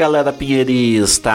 Galera pinheirista!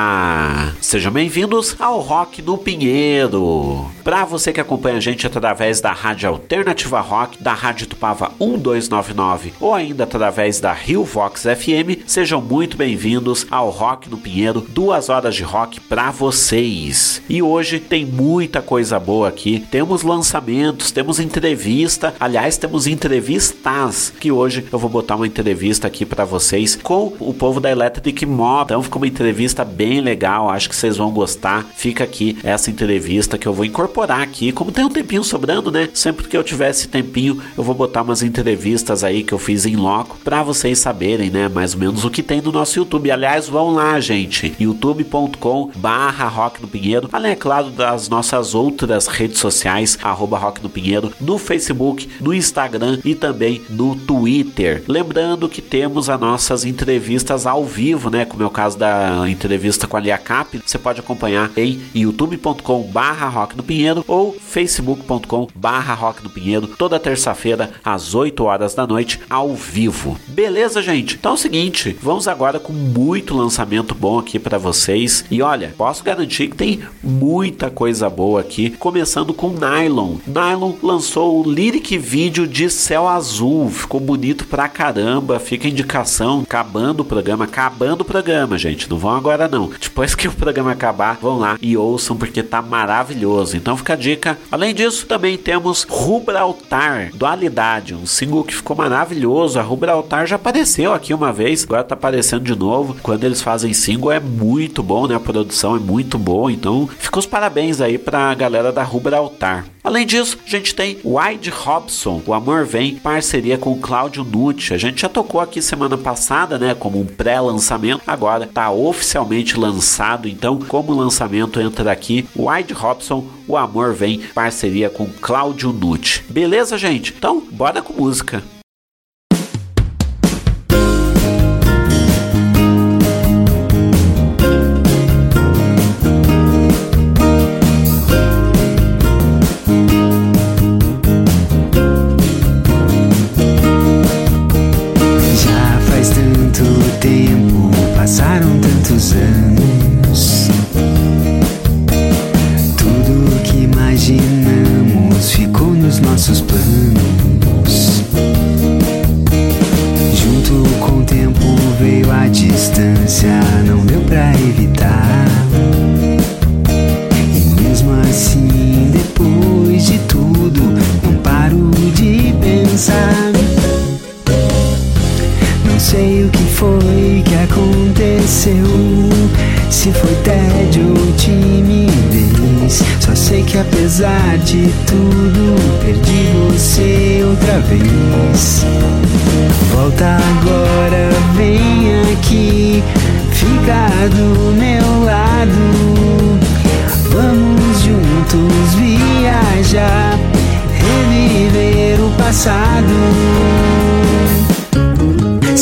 Sejam bem-vindos ao Rock no Pinheiro. Para você que acompanha a gente através da Rádio Alternativa Rock, da Rádio Tupava 1299 ou ainda através da Rio Vox FM, sejam muito bem-vindos ao Rock no Pinheiro, duas horas de rock para vocês. E hoje tem muita coisa boa aqui. Temos lançamentos, temos entrevista, aliás, temos entrevistas que hoje eu vou botar uma entrevista aqui para vocês com o povo da Electric Mob. Então ficou uma entrevista bem legal, acho que vocês vão gostar. Fica aqui essa entrevista que eu vou incorporar aqui. Como tem um tempinho sobrando, né? Sempre que eu tiver esse tempinho, eu vou botar umas entrevistas aí que eu fiz em loco para vocês saberem, né? Mais ou menos o que tem no nosso YouTube. Aliás, vão lá, gente. youtube.com barra Rock no Pinheiro. Além, é claro, das nossas outras redes sociais, arroba Rock no Pinheiro, no Facebook, no Instagram e também no Twitter. Lembrando que temos as nossas entrevistas ao vivo, né? É o caso da entrevista com a Lia Cap, você pode acompanhar em youtube.com barra Rock do Pinheiro ou facebook.com barra Rock do Pinheiro, toda terça-feira às 8 horas da noite, ao vivo. Beleza, gente? Então é o seguinte, vamos agora com muito lançamento bom aqui para vocês. E olha, posso garantir que tem muita coisa boa aqui, começando com Nylon. Nylon lançou o lyric vídeo de Céu Azul, ficou bonito pra caramba, fica indicação, acabando o programa programa, acabando o programa, gente. Não vão agora não. Depois que o programa acabar, vão lá e ouçam porque tá maravilhoso. Então fica a dica. Além disso, também temos Rubraltar, Dualidade, um single que ficou maravilhoso. A Rubraltar já apareceu aqui uma vez, agora tá aparecendo de novo. Quando eles fazem single é muito bom, né? A produção é muito boa. Então, fica os parabéns aí pra galera da Rubraltar. Além disso, a gente tem Wide Robson, O Amor Vem, parceria com Cláudio Nucci. A gente já tocou aqui semana passada, né, como um pré-lançamento. Agora está oficialmente lançado, então como lançamento entra aqui Wide Robson, O Amor Vem, parceria com Cláudio Nucci. Beleza, gente? Então, bora com música.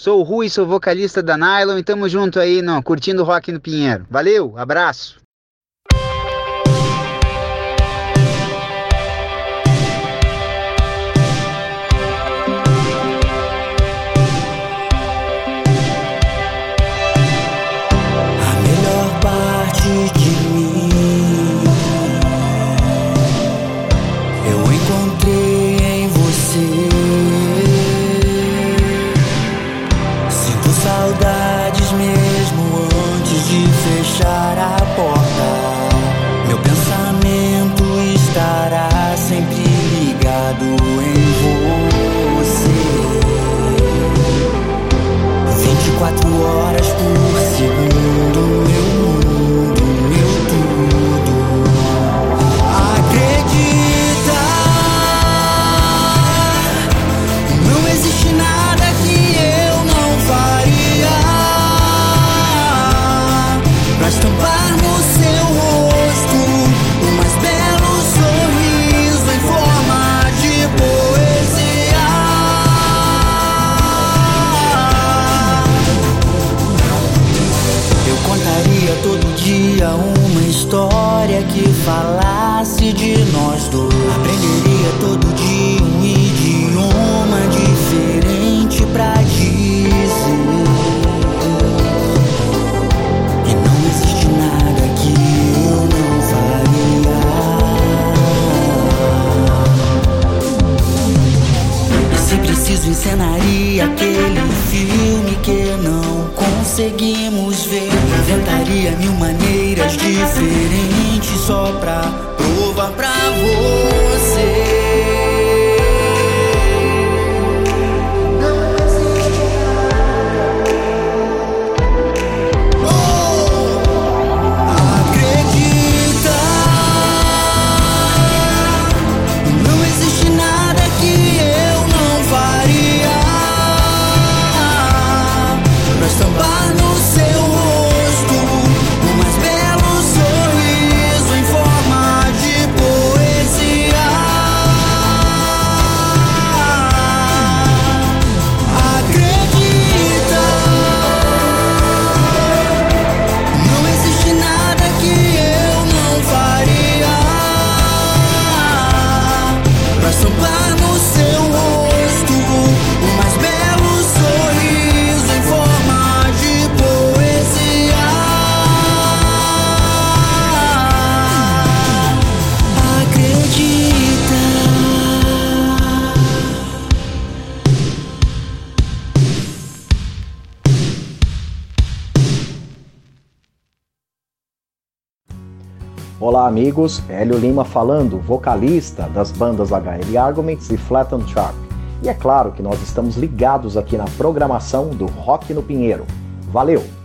sou o Rui, sou vocalista da Nylon e tamo junto aí, no, curtindo rock no Pinheiro. Valeu, abraço! Olá amigos, Hélio Lima falando, vocalista das bandas HL Arguments e Flat on Sharp. E é claro que nós estamos ligados aqui na programação do Rock no Pinheiro. Valeu!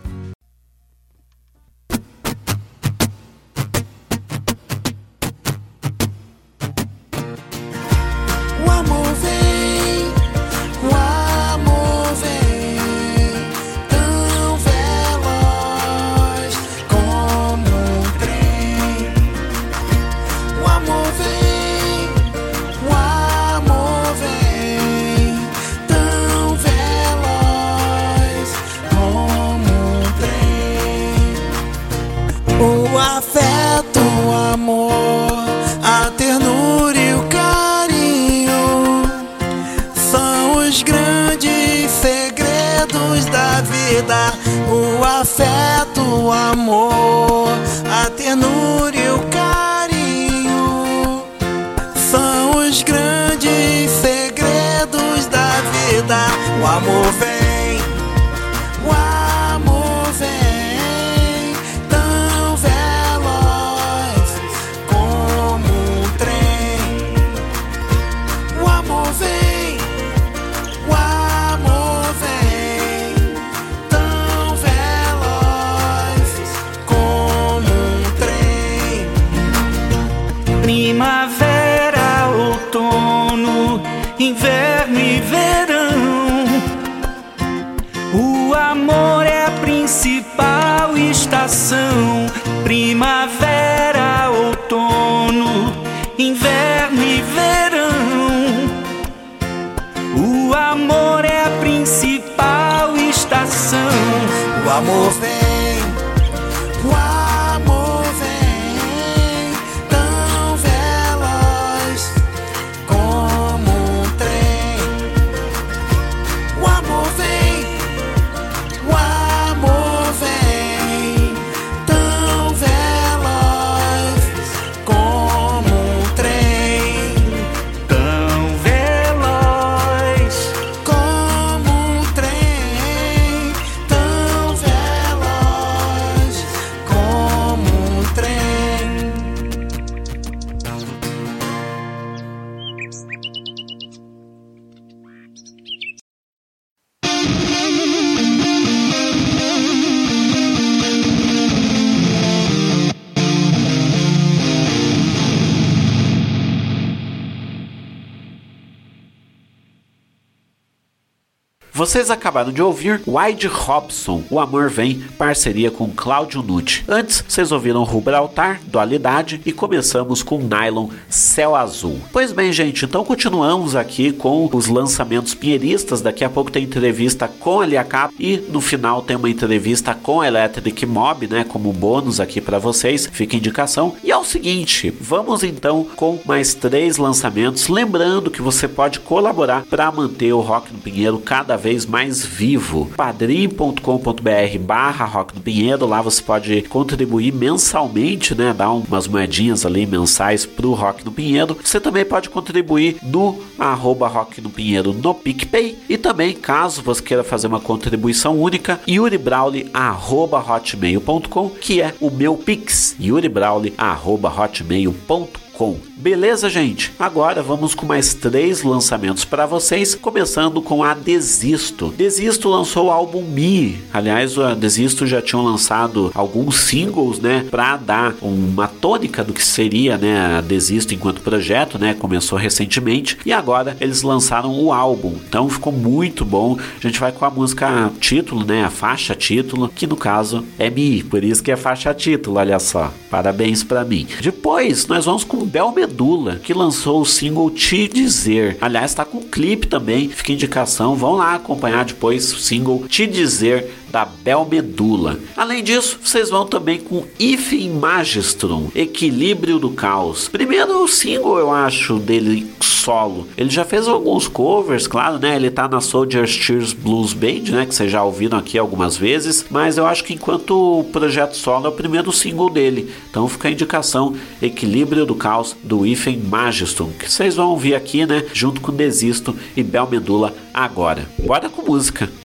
Vocês acabaram de ouvir Wide Robson, O Amor Vem, parceria com Cláudio Nucci. Antes, vocês ouviram Rubraltar, Dualidade e começamos com Nylon, Céu Azul. Pois bem, gente, então continuamos aqui com os lançamentos pinheiristas. Daqui a pouco tem entrevista com a Liacap e no final tem uma entrevista com a Electric Mob, né, como bônus aqui para vocês. Fica indicação. E é o seguinte, vamos então com mais três lançamentos. Lembrando que você pode colaborar para manter o Rock no Pinheiro cada vez mais vivo. padrim.com.br barra Rock no Pinheiro, lá você pode contribuir mensalmente, né, dar umas moedinhas ali mensais pro Rock no Pinheiro. Você também pode contribuir no arroba Rock no Pinheiro no PicPay. E também, caso você queira fazer uma contribuição única, yuribrauli arroba hotmail.com, que é o meu Pix, yuribrauli arroba hotmail.com com. Beleza, gente? Agora vamos com mais três lançamentos para vocês, começando com a Desisto. Desisto lançou o álbum Me. Aliás, a Desisto já tinham lançado alguns singles, né, para dar uma tônica do que seria, né, a Desisto enquanto projeto, né? Começou recentemente e agora eles lançaram o álbum. Então ficou muito bom. A gente vai com a música título, né, a faixa título, que no caso é Me, por isso que é faixa título, olha só. Parabéns para mim. Depois nós vamos com Bel Medula, que lançou o single Te Dizer. Aliás, tá com clipe também, fica indicação. Vão lá acompanhar depois o single Te Dizer da Bel Medula. Além disso, vocês vão também com If in Magistrum, Equilíbrio do Caos. Primeiro single, eu acho, dele solo. Ele já fez alguns covers, claro, né? Ele tá na Soldier Tears Blues Band, né? Que vocês já ouviram aqui algumas vezes. Mas eu acho que enquanto o projeto solo é o primeiro single dele. Então fica a indicação Equilíbrio do Caos do If in Magistrum, que vocês vão ouvir aqui, né? Junto com Desisto e Bel Medula agora. Bora com música.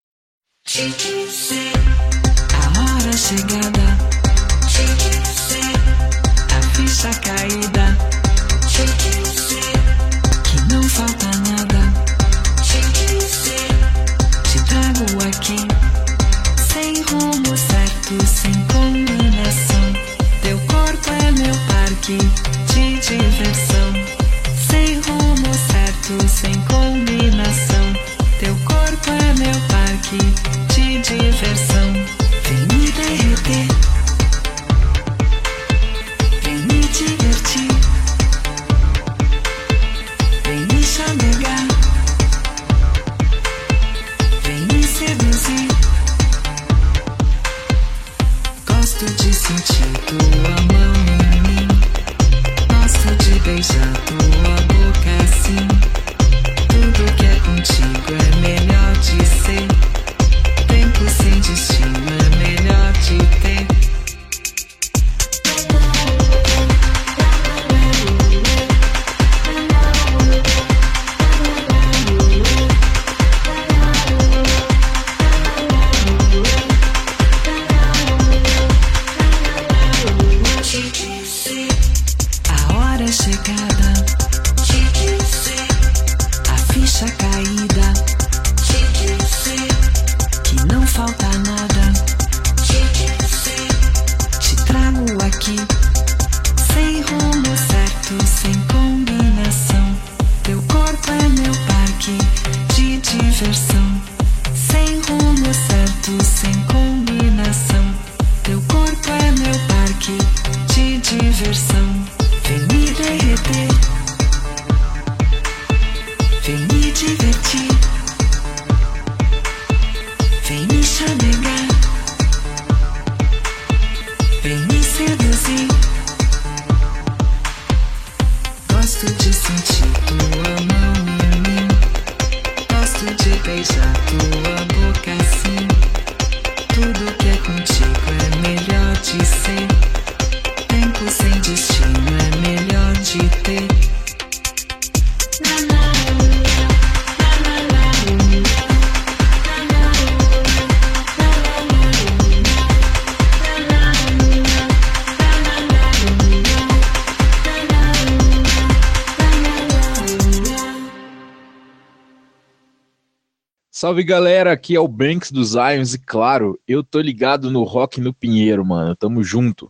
face out Salve galera, aqui é o Banks dos Irons e claro, eu tô ligado no Rock no Pinheiro, mano. Tamo junto.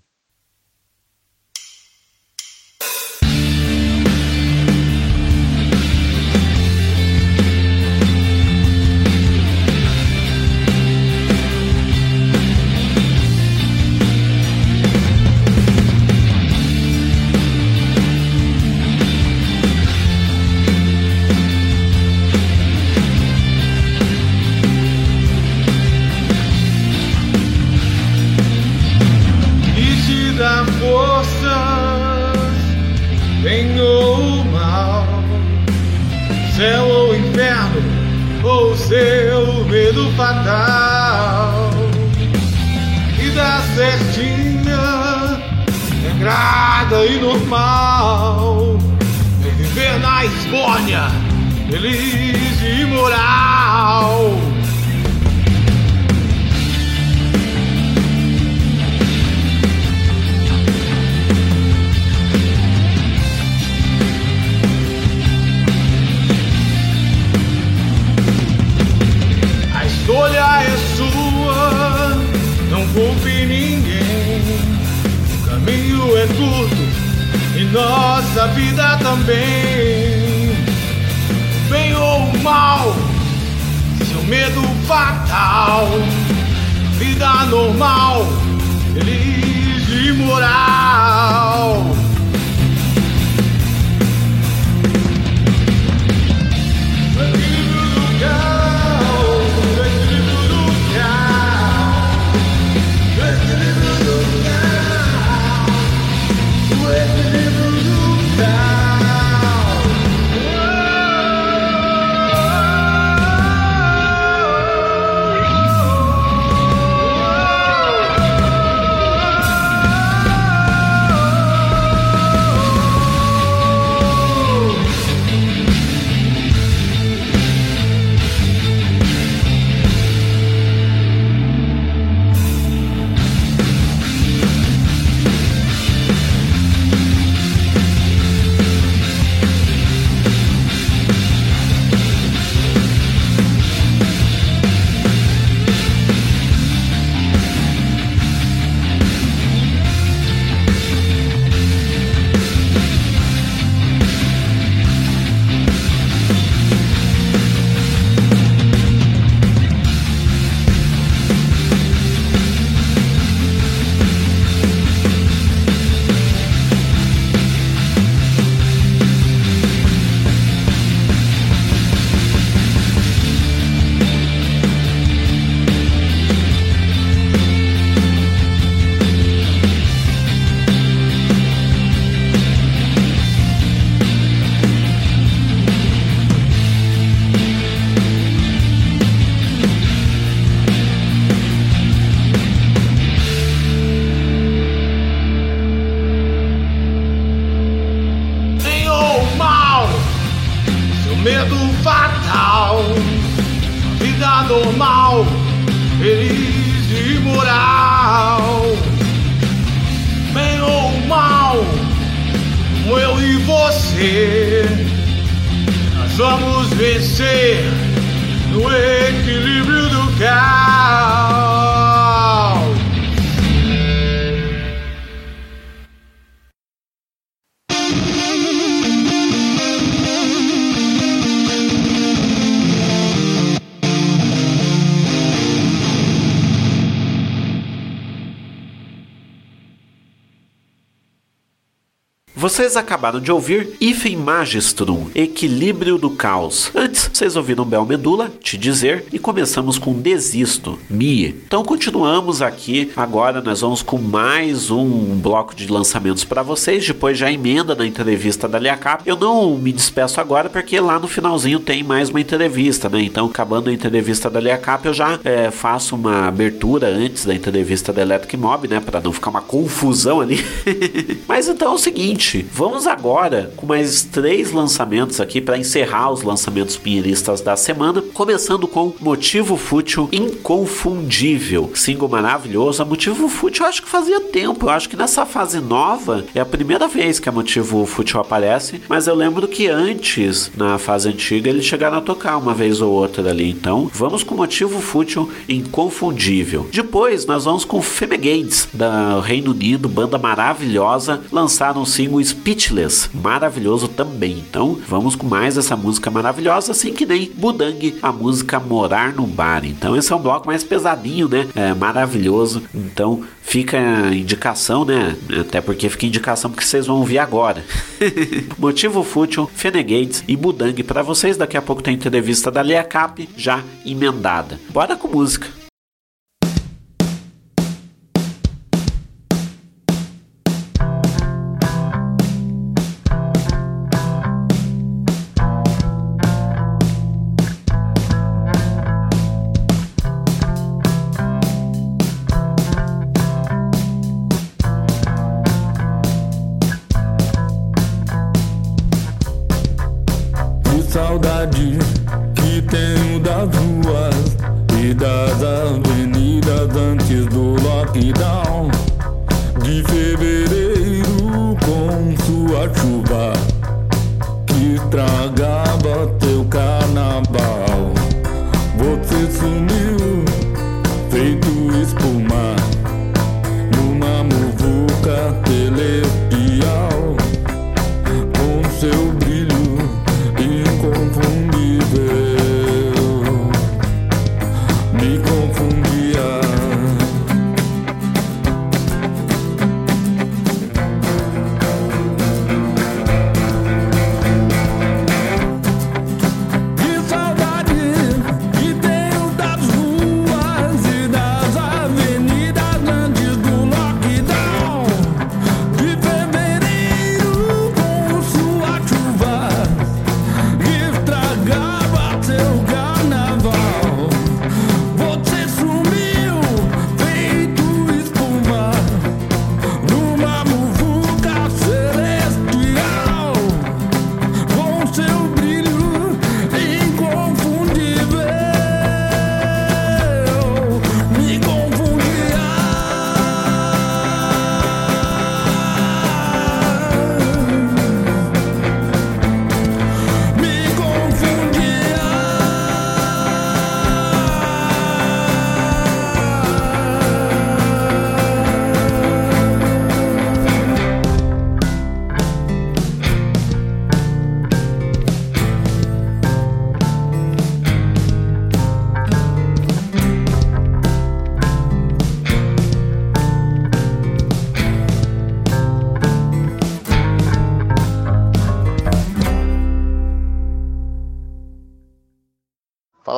Vocês acabaram de ouvir Ifen Magistrum, Equilíbrio do Caos. Antes, vocês ouviram Bel Medula, Te Dizer, e começamos com Desisto, Mi. Então continuamos aqui, agora nós vamos com mais um bloco de lançamentos para vocês, depois já emenda na entrevista da Liacap. Eu não me despeço agora porque lá no finalzinho tem mais uma entrevista, né? Então, acabando a entrevista da Liacap, eu já é, faço uma abertura antes da entrevista da Electric Mob, né? Para não ficar uma confusão ali. Mas então é o seguinte, vamos agora com mais três lançamentos aqui para encerrar os lançamentos pinheiristas da semana, começando com Motivo Fútil Inconfundível, single maravilhoso. A Motivo Fútil eu acho que fazia tempo, eu acho que nessa fase nova é a primeira vez que a Motivo Fútil aparece, mas eu lembro que antes, na fase antiga, eles chegaram a tocar uma vez ou outra ali. Então, vamos com Motivo Fútil Inconfundível. Depois, nós vamos com Femegades, da Reino Unido, banda maravilhosa, lançaram um single Speechless, maravilhoso também. Então, vamos com mais essa música maravilhosa, assim que nem Budang, a música Morar no Bar. Então, esse é um bloco mais pesadinho, né? É maravilhoso. Então, fica a indicação, né? Até porque fica indicação porque vocês vão ouvir agora. Motivo Fútil, Fenegades e Budang para vocês. Daqui a pouco tem entrevista da Lia Cap já emendada. Bora com música.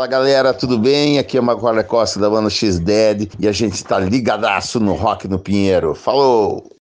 Fala galera, tudo bem? Aqui é o Maguara Costa da banda X-Dead e a gente tá ligadaço no Rock no Pinheiro. Falou!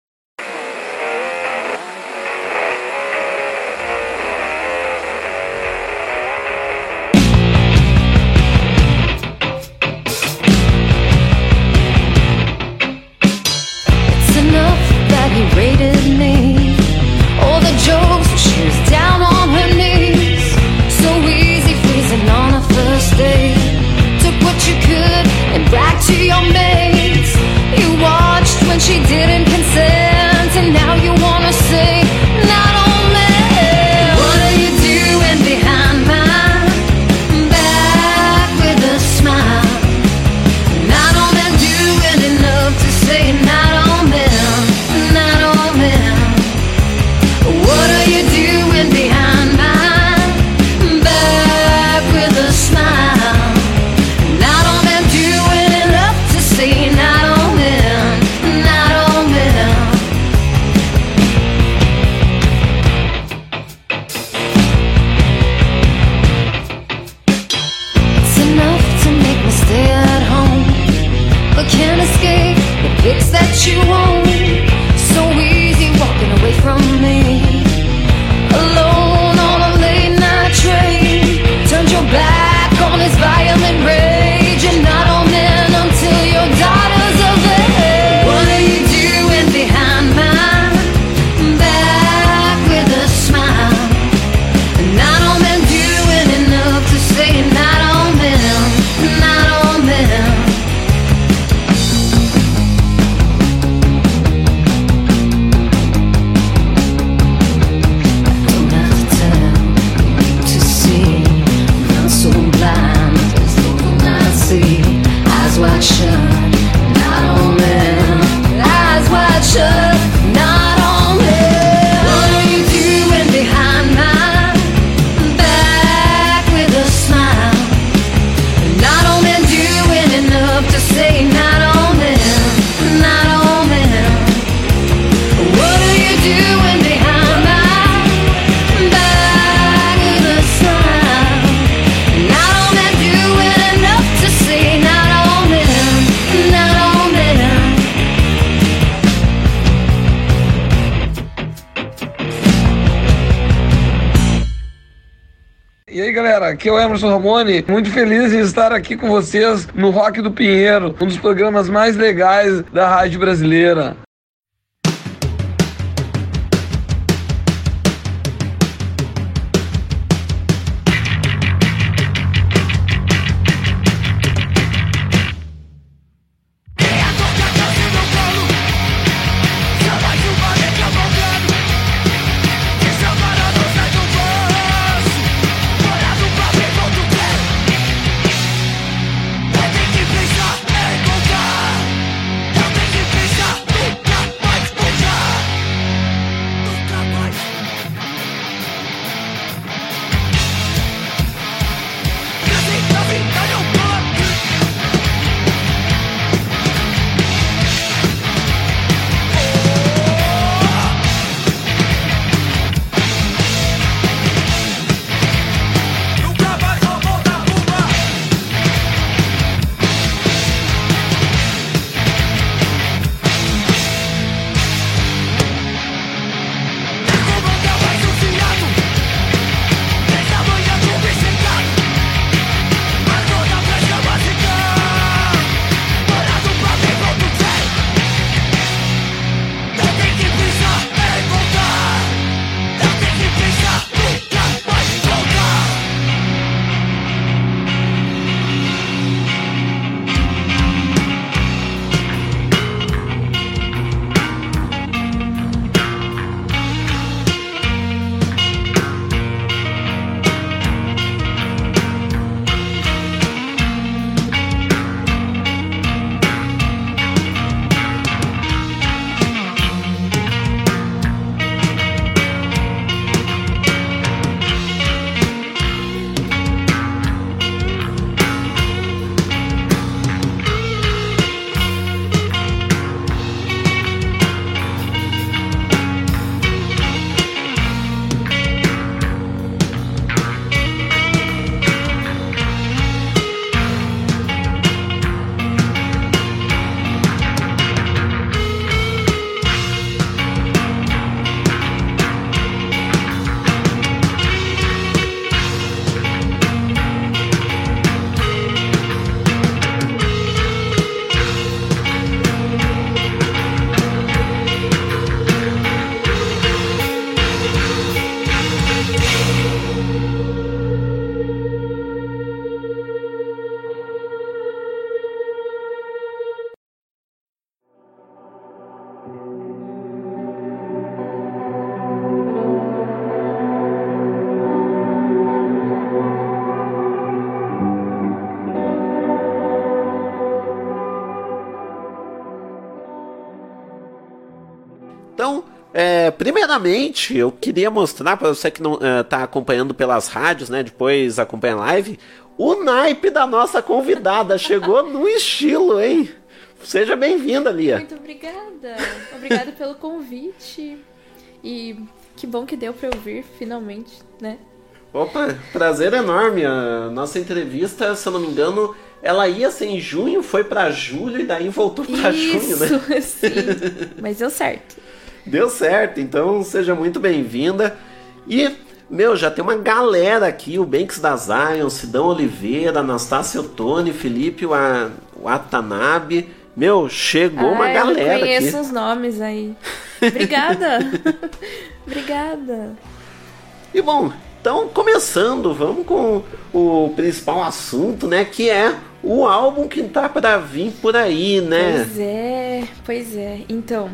Ramone, muito feliz em estar aqui com vocês no Rock do Pinheiro, um dos programas mais legais da rádio brasileira. Primeiramente, eu queria mostrar para você que não está acompanhando pelas rádios, né? Depois acompanha a live, o naipe da nossa convidada chegou no estilo, hein? Seja bem-vinda, Lia. Muito obrigada. Obrigada pelo convite. E que bom que deu pra eu vir, finalmente, né? Opa, prazer enorme. A nossa entrevista, se eu não me engano, ela ia ser em junho, foi pra julho e daí voltou pra junho, né? Isso, sim. Mas deu certo. Deu certo, então seja muito bem-vinda. E, meu, já tem uma galera aqui: o Banks da Zion, Sidão Oliveira, Anastácio Ottoni, Felipe Wa- Watanabe. Meu, chegou uma Ah, galera Eu conheço aqui. os nomes aí. Obrigada. Obrigada. E bom, então começando, vamos com o principal assunto, né? Que é o álbum que tá pra vir por aí, né? Pois é, pois é. Então,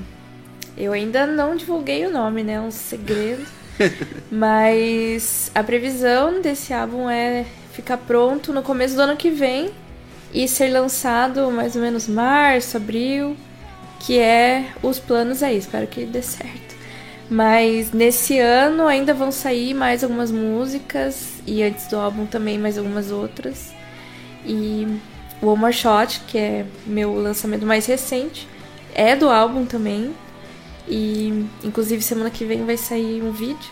eu ainda não divulguei o nome, né? É um segredo. Mas a previsão desse álbum é ficar pronto no começo do ano que vem. e ser lançado mais ou menos março, abril, que é os planos aí, espero que dê certo. Mas nesse ano ainda vão sair mais algumas músicas e antes do álbum também mais algumas outras. E o One More Shot, que é meu lançamento mais recente, é do álbum também. E inclusive semana que vem vai sair um vídeo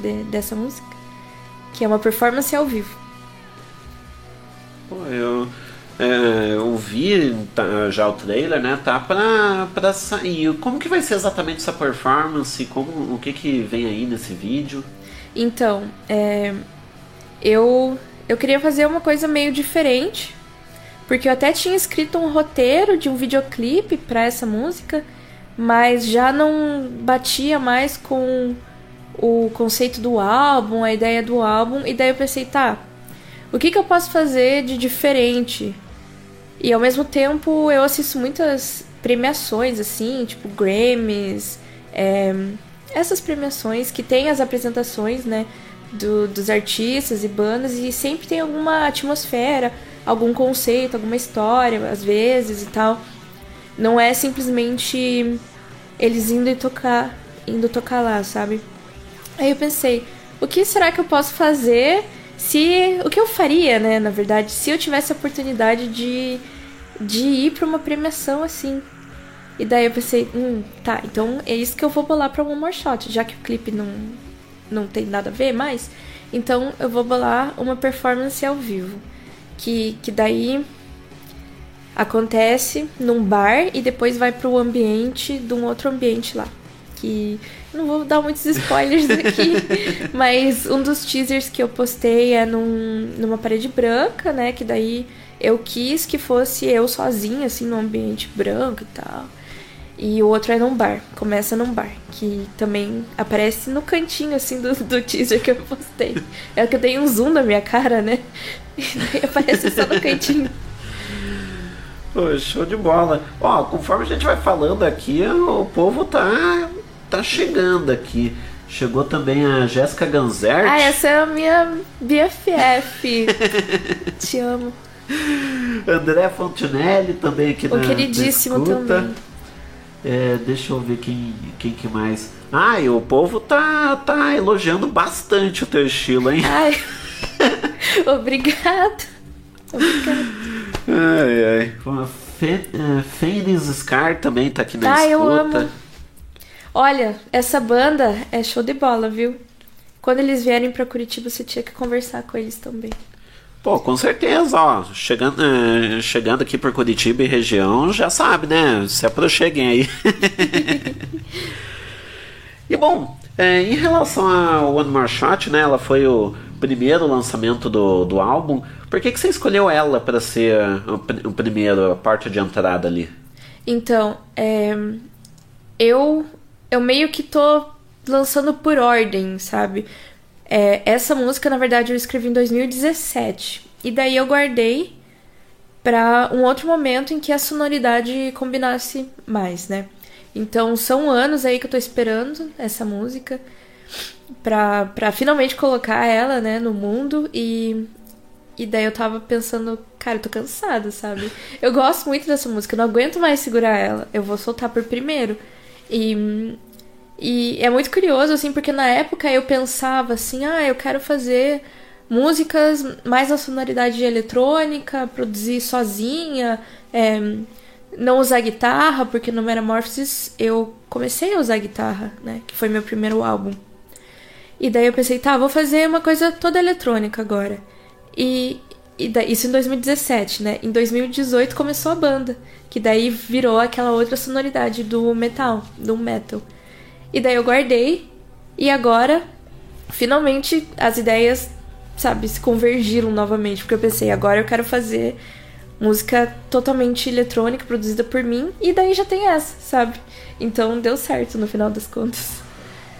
de- dessa música, que é uma performance ao vivo. Pô, eu, é, eu vi tá, já o trailer, né? Tá pra, pra sair. Como que vai ser exatamente essa performance? Como, o que que vem aí nesse vídeo? Então, é, eu, eu queria fazer uma coisa meio diferente, porque eu até tinha escrito um roteiro de um videoclipe pra essa música, mas já não batia mais com o conceito do álbum, a ideia do álbum, e daí eu pensei, tá, o que, que eu posso fazer de diferente? E ao mesmo tempo eu assisto muitas premiações, assim, tipo Grammys, é, essas premiações que tem as apresentações, né, do- dos artistas e bandas, e sempre tem alguma atmosfera, algum conceito, alguma história, às vezes e tal. Não é simplesmente eles indo e tocar, indo tocar lá, sabe? Aí eu pensei, o que será que eu posso fazer se. O que eu faria, né, na verdade, se eu tivesse a oportunidade de, de ir pra uma premiação assim? E daí eu pensei, hum, tá, então é isso que eu vou bolar pra One More Shot, já que o clipe não, não tem nada a ver mais. Então eu vou bolar uma performance ao vivo. Que, que daí acontece num bar e depois vai pro ambiente de um outro ambiente lá. Que não vou dar muitos spoilers aqui, mas um dos teasers que eu postei é num, numa parede branca, né? Que daí eu quis que fosse eu sozinha, assim, num ambiente branco e tal. E o outro é num bar, começa num bar, que também aparece no cantinho, assim, do, do teaser que eu postei. É que eu dei um zoom na minha cara, né? E daí aparece só no cantinho. Pô, show de bola. Ó, conforme a gente vai falando aqui, o povo tá, tá chegando aqui. Chegou também a Jéssica Ganzert. Ah, essa é a minha BFF. Te amo. André Fontinelli também aqui O na queridíssimo na também. É, deixa eu ver quem, quem que mais. Ah, e o povo tá, tá elogiando bastante o teu estilo, hein? Ai. Obrigada. Obrigada. Ai, ai. Fênix Scar também tá aqui na Ah, eu escuta. amo. Olha, essa banda é show de bola, viu? Quando eles vierem pra Curitiba, você tinha que conversar com eles também. Pô, com certeza, ó. Chegando, é, chegando aqui por Curitiba e região, já sabe, né? Se aproxeguem aí. e bom, é, em relação a One More Shot, né? Ela foi o primeiro lançamento do, do álbum. Por que, que você escolheu ela para ser o, o primeiro, a porta de entrada ali? Então, é, eu eu meio que tô lançando por ordem, sabe? É, essa música, na verdade, eu escrevi em 2017. E daí eu guardei pra um outro momento em que a sonoridade combinasse mais, né? Então são anos aí que eu tô esperando essa música pra finalmente colocar ela, né, no mundo e e daí eu tava pensando, cara, eu tô cansada, sabe? Eu gosto muito dessa música, eu não aguento mais segurar ela. Eu vou soltar por primeiro. E, e é muito curioso, assim, porque na época eu pensava assim, ah, eu quero fazer músicas mais na sonoridade eletrônica, produzir sozinha, é, não usar guitarra, porque no Metamorphosis eu comecei a usar guitarra, né? Que foi meu primeiro álbum. E daí eu pensei, tá, vou fazer uma coisa toda eletrônica agora. E, e isso em 2017, né? Em 2018 começou a banda, que daí virou aquela outra sonoridade do metal, do metal. E daí eu guardei, e agora, finalmente, as ideias, sabe, se convergiram novamente, porque eu pensei, agora eu quero fazer música totalmente eletrônica, produzida por mim, e daí já tem essa, sabe? Então deu certo no final das contas.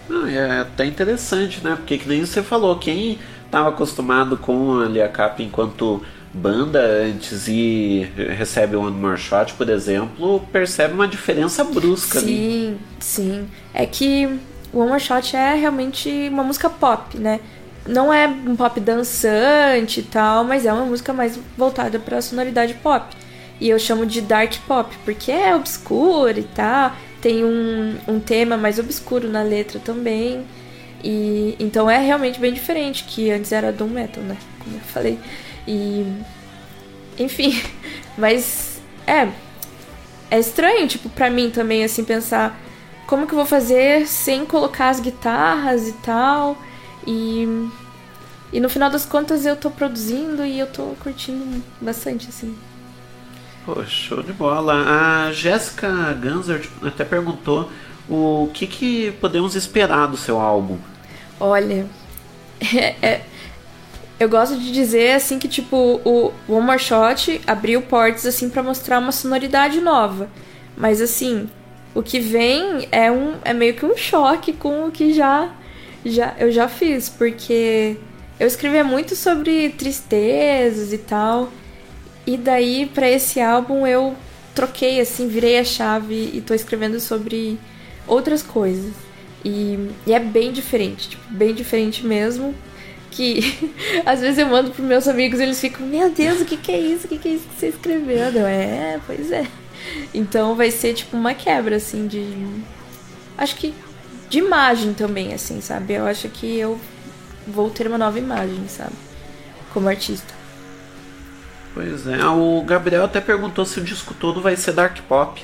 Não, é até interessante, né? Porque que nem você falou, quem estava acostumado com a capa enquanto banda antes e recebe One More Shot, por exemplo, percebe uma diferença brusca ali. Sim, sim. É que One More Shot é realmente uma música pop, né? não é um pop dançante e tal, mas é uma música mais voltada pra sonoridade pop. E eu chamo de dark pop, porque é obscuro e tal, tem um, um tema mais obscuro na letra também. E então é realmente bem diferente, que antes era doom metal, né? Como eu falei. E enfim, mas é é estranho, tipo, pra mim também assim pensar como que eu vou fazer sem colocar as guitarras e tal. E e no final das contas eu tô produzindo e eu tô curtindo bastante assim. Pô, show de bola. A Jéssica Ganser até perguntou o que, que podemos esperar do seu álbum. Olha, é- é- eu gosto de dizer assim que tipo o One More Shot abriu portas assim pra mostrar uma sonoridade nova, mas assim o que vem é um é meio que um choque com o que já já eu já fiz porque eu escrevia muito sobre tristezas e tal e daí pra esse álbum eu troquei assim virei a chave e tô escrevendo sobre outras coisas e, e é bem diferente, tipo, bem diferente mesmo. Que às vezes eu mando pros meus amigos e eles ficam, meu Deus, o que, que é isso? O que, que é isso que você escreveu? Eu, é, pois é. Então vai ser tipo uma quebra, assim, de. Acho que de imagem também, assim, sabe? Eu acho que eu vou ter uma nova imagem, sabe? Como artista. Pois é, o Gabriel até perguntou se o disco todo vai ser dark pop.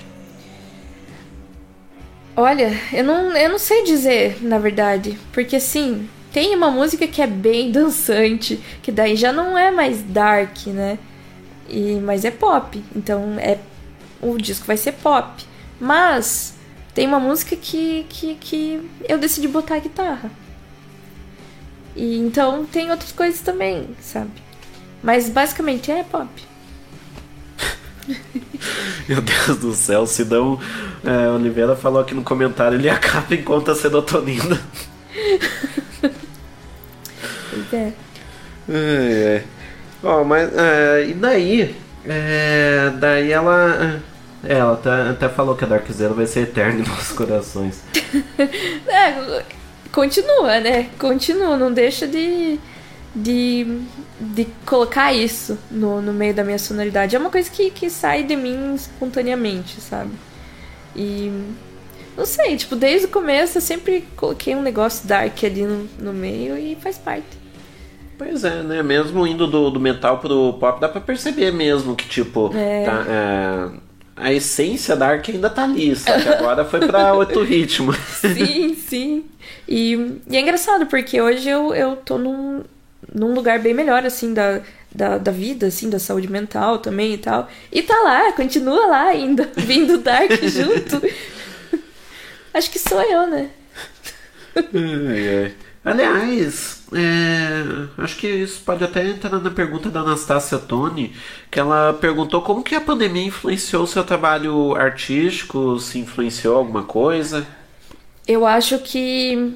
Olha, eu não, eu não sei dizer, na verdade. Porque assim, tem uma música que é bem dançante, que daí já não é mais dark, né? E, mas é pop. Então é. O disco vai ser pop. Mas tem uma música que, que, que eu decidi botar a guitarra. E então tem outras coisas também, sabe? Mas basicamente é pop. Meu Deus do céu, Sidão é, Oliveira falou aqui no comentário, ele acaba enquanto a serotonina. Pois é. É, é. Ó, mas é, e daí? É, daí ela. é, Ela até, até falou que a Dark Zero vai ser eterna em nossos corações. É, continua, né? Continua, não deixa de, de, de colocar isso no, no meio da minha sonoridade. É uma coisa que, que sai de mim espontaneamente, sabe? E não sei, tipo, desde o começo eu sempre coloquei um negócio dark ali no, no meio e faz parte. Pois é, né? Mesmo indo do, do metal pro pop, dá pra perceber mesmo que, tipo, É. tá, é, a essência Dark ainda tá ali, só que agora foi pra outro ritmo. Sim, sim. E, e é engraçado, porque hoje eu, eu tô num, num lugar bem melhor, assim, da, da, da vida, assim, da saúde mental também e tal. E tá lá, continua lá ainda, vindo Dark junto. Acho que sou eu, né? Ai, ai. Aliás, é, acho que isso pode até entrar na pergunta da Anastácia Toni, que ela perguntou como que a pandemia influenciou o seu trabalho artístico, se influenciou alguma coisa. Eu acho que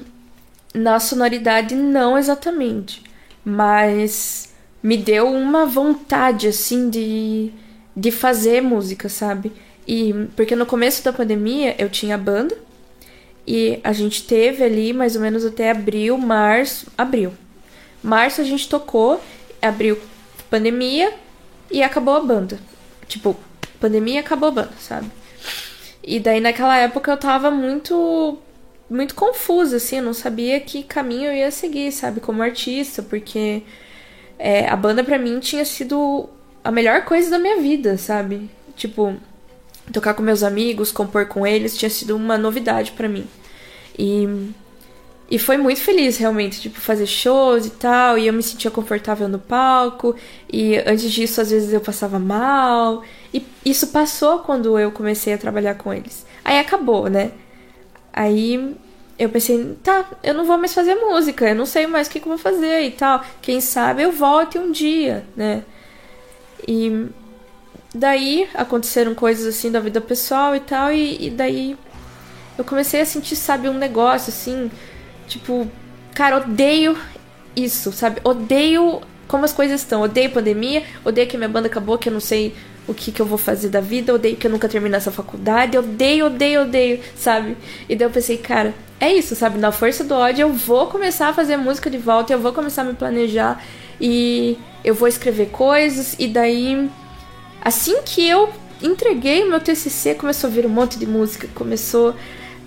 na sonoridade não exatamente, mas me deu uma vontade assim de, de fazer música, sabe? E porque no começo da pandemia eu tinha banda e a gente teve ali mais ou menos até abril, março, abril. Março a gente tocou, abril pandemia e acabou a banda. Tipo, pandemia acabou a banda, sabe? E daí naquela época eu tava muito muito confusa, assim, eu não sabia que caminho eu ia seguir, sabe, como artista, porque é, a banda pra mim tinha sido a melhor coisa da minha vida, sabe? Tipo, tocar com meus amigos, compor com eles, tinha sido uma novidade pra mim. E, e foi muito feliz, realmente, tipo, fazer shows e tal, e eu me sentia confortável no palco, e antes disso, às vezes eu passava mal, e isso passou quando eu comecei a trabalhar com eles. Aí acabou, né? Aí eu pensei, tá, eu não vou mais fazer música, eu não sei mais o que, que eu vou fazer e tal. Quem sabe eu volte um dia, né? E daí aconteceram coisas assim da vida pessoal e tal, e, e daí eu comecei a sentir, sabe, um negócio assim, tipo, cara, odeio isso, sabe? Odeio como as coisas estão. Odeio pandemia, odeio que minha banda acabou, que eu não sei o que, que eu vou fazer da vida, odeio que eu nunca terminei essa faculdade, odeio, odeio, odeio, sabe? E daí eu pensei, cara, é isso, sabe? Na força do ódio eu vou começar a fazer música de volta, eu vou começar a me planejar e eu vou escrever coisas, e daí, assim que eu entreguei meu TCC, começou a vir um monte de música, começou.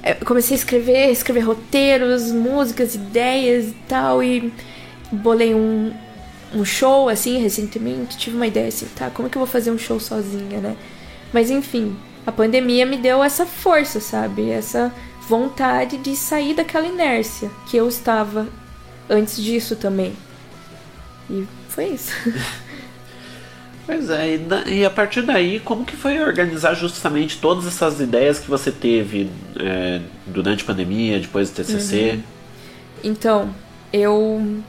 é, Comecei a escrever, escrever roteiros, músicas, ideias e tal, e bolei um, um show, assim, recentemente. Tive uma ideia assim, tá, como que eu vou fazer um show sozinha, né? Mas enfim, a pandemia me deu essa força, sabe? Essa vontade de sair daquela inércia que eu estava antes disso também. E foi isso. Pois é, e, da- e a partir daí, como que foi organizar justamente todas essas ideias que você teve é, durante a pandemia, depois do TCC? Uhum. Então, eu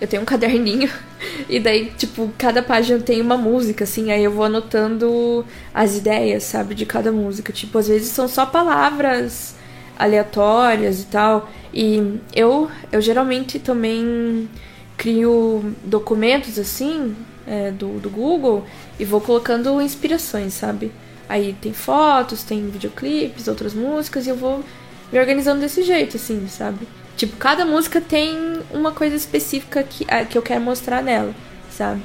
eu tenho um caderninho e daí, tipo, cada página tem uma música, assim, aí eu vou anotando as ideias, sabe, de cada música. Tipo, às vezes são só palavras aleatórias e tal. E eu, eu geralmente também crio documentos, assim, é, do, do Google e vou colocando inspirações, sabe? Aí tem fotos, tem videoclipes, outras músicas e eu vou me organizando desse jeito, assim, sabe? Tipo, cada música tem uma coisa específica que, que eu quero mostrar nela, sabe?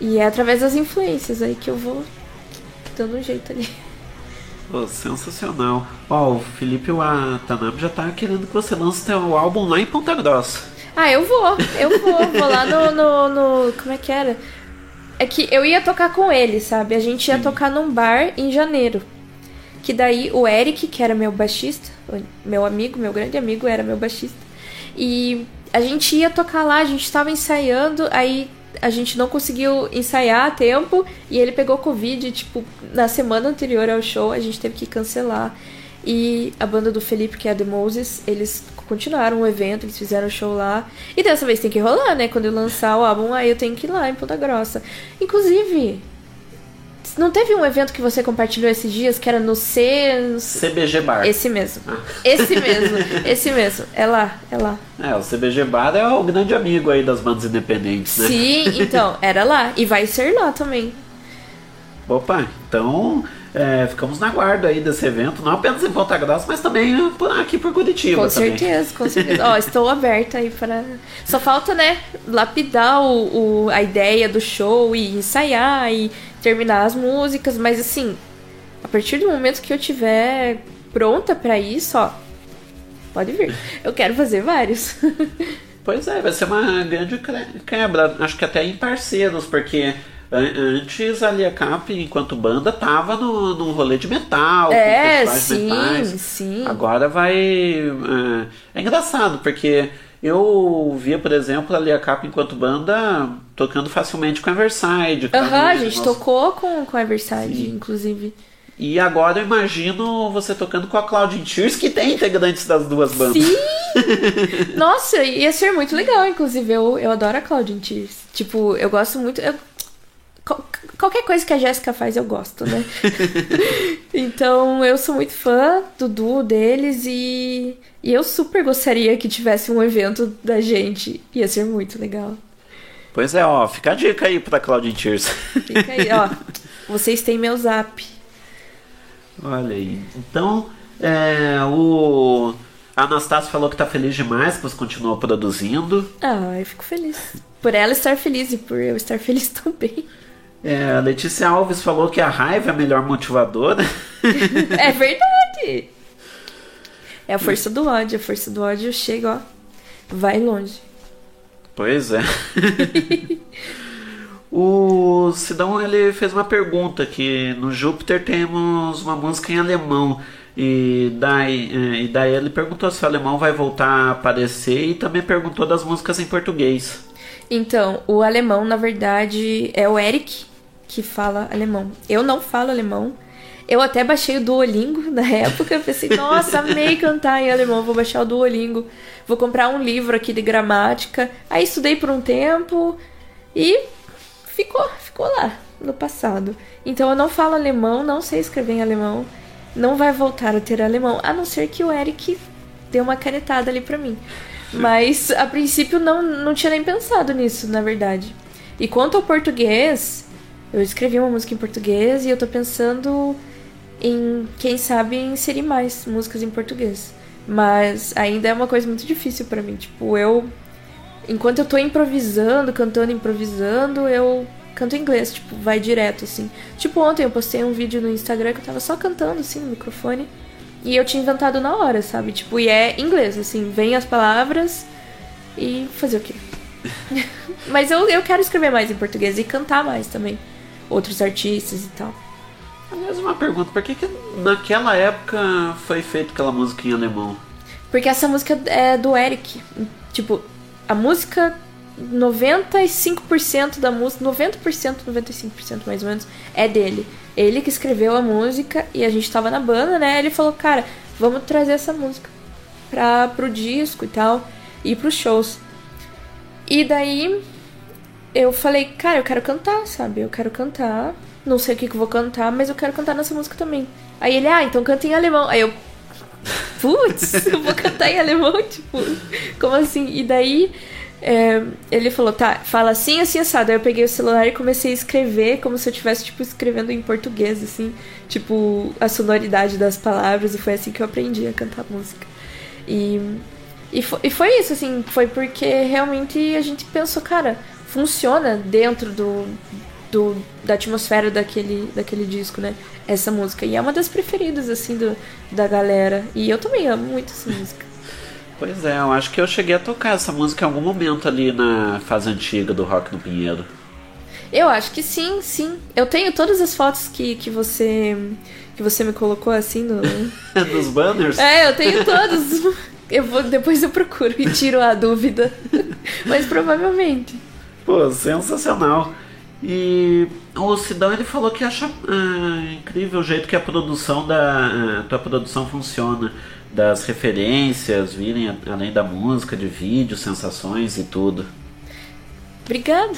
E é através das influências aí que eu vou dando um jeito ali. Pô, sensacional. Ó, o Felipe Watanabe já tá querendo que você lance teu álbum lá em Ponta Grossa. Ah, eu vou, eu vou, vou lá no, no, no- Como é que era? É que eu ia tocar com ele, sabe? A gente ia tocar num bar em janeiro. Que daí o Eric, que era meu baixista, meu amigo, meu grande amigo, era meu baixista. E a gente ia tocar lá, a gente tava ensaiando, aí a gente não conseguiu ensaiar a tempo e ele pegou Covid, tipo, na semana anterior ao show, a gente teve que cancelar. E a banda do Felipe, que é a The Moses, eles continuaram o evento, eles fizeram o show lá. E dessa vez tem que rolar, né? Quando eu lançar o álbum, aí eu tenho que ir lá em Ponta Grossa. Inclusive, não teve um evento que você compartilhou esses dias que era no C. CBG Bar. Esse mesmo. Esse mesmo. Esse mesmo. É lá, é lá. É, o CBG Bar é o grande amigo aí das bandas independentes, né? Sim, então, era lá. E vai ser lá também. Opa, então é, ficamos na guarda aí desse evento, não apenas em Ponta Grossa, mas também aqui por Curitiba Com também. certeza, com certeza. Ó, estou aberta aí para. Só falta, né, lapidar o, o- a ideia do show e ensaiar e terminar as músicas, mas assim, a partir do momento que eu tiver pronta pra isso, ó, pode vir. Eu quero fazer vários. Pois é, vai ser uma grande quebra, acho que até em parceiros, porque an- antes a Lia Cap, enquanto banda, tava no, num rolê de metal, É, sim, metais. sim. Agora vai. É, é engraçado, porque eu via, por exemplo, a Lia Cap enquanto banda tocando facilmente com a Everside. Aham, a música, gente nossa. tocou com, com a Everside, inclusive. E agora eu imagino você tocando com a Claudine Tears, que tem integrantes das duas bandas. Sim! Nossa, ia ser muito legal, inclusive. Eu, eu adoro a Claudine Tears. Tipo, eu gosto muito. eu- qual- qualquer coisa que a Jéssica faz, eu gosto, né? então, eu sou muito fã do duo deles e, e eu super gostaria que tivesse um evento da gente. Ia ser muito legal. Pois é, ó, fica a dica aí pra Claudine Tears. Fica aí, ó. Vocês têm meu zap. Olha aí. Então, é, o a Anastácio falou que tá feliz demais que você continuou produzindo. Ah, eu fico feliz. Por ela estar feliz e por eu estar feliz também. É, a Letícia Alves falou que a raiva é a melhor motivadora. É verdade! É a força do ódio. A força do ódio chega, ó. Vai longe. Pois é. o Sidão ele fez uma pergunta que no Júpiter temos uma música em alemão e daí, é, e daí ele perguntou se o alemão vai voltar a aparecer e também perguntou das músicas em português. Então, o alemão, na verdade, é o Eric que fala alemão. Eu não falo alemão. Eu até baixei o Duolingo na época. Pensei, nossa, amei cantar em alemão, vou baixar o Duolingo. Vou comprar um livro aqui de gramática. Aí estudei por um tempo e ficou, ficou lá no passado. Então eu não falo alemão, não sei escrever em alemão. Não vai voltar a ter alemão, a não ser que o Eric dê uma canetada ali pra mim. Mas a princípio não, não tinha nem pensado nisso, na verdade. E quanto ao português, Eu escrevi uma música em português e eu tô pensando em, quem sabe, inserir mais músicas em português. Mas ainda é uma coisa muito difícil pra mim. Tipo, eu. Enquanto eu tô improvisando, cantando, improvisando, eu canto em inglês, tipo, vai direto, assim. Tipo, ontem eu postei um vídeo no Instagram que eu tava só cantando, assim, no microfone. E eu tinha inventado na hora, sabe? Tipo, e é inglês, assim, vem as palavras e fazer o quê? Mas eu, eu quero escrever mais em português e cantar mais também. Outros artistas e tal. Aliás, uma pergunta: por que, que naquela época foi feita aquela música em alemão? Porque essa música é do Eric. Tipo, a música 95% da música, 90%, 95% mais ou menos, é dele. Ele que escreveu a música e a gente tava na banda, né? Ele falou, cara, vamos trazer essa música pra, pro disco e tal, e pros shows. E daí eu falei, cara, eu quero cantar, sabe? Eu quero cantar. Não sei o que, que vou cantar, mas eu quero cantar nessa música também. Aí ele, ah, então canta em alemão. Aí eu, putz, eu vou cantar em alemão, tipo, como assim? E daí é, ele falou, tá, fala assim, assim, assado. Aí eu peguei o celular e comecei a escrever como se eu estivesse, tipo, escrevendo em português, assim, tipo, a sonoridade das palavras, e foi assim que eu aprendi a cantar música. E, e, foi, e foi isso, assim, foi porque realmente a gente pensou, cara, funciona dentro do, do, da atmosfera daquele, daquele disco, né? Essa música. E é uma das preferidas, assim, do, da galera. E eu também amo muito essa música. Pois é, eu acho que eu cheguei a tocar essa música em algum momento ali na fase antiga do Rock no Pinheiro. Eu acho que sim, sim. Eu tenho todas as fotos que, que você que você me colocou assim no Dos banners? É, eu tenho todos. Eu vou depois eu procuro e tiro a dúvida. Mas provavelmente. Pô, sensacional. E o Sidão ele falou que acha ah, incrível o jeito que a produção da a tua produção funciona, das referências virem além da música, de vídeo, sensações e tudo. Obrigada.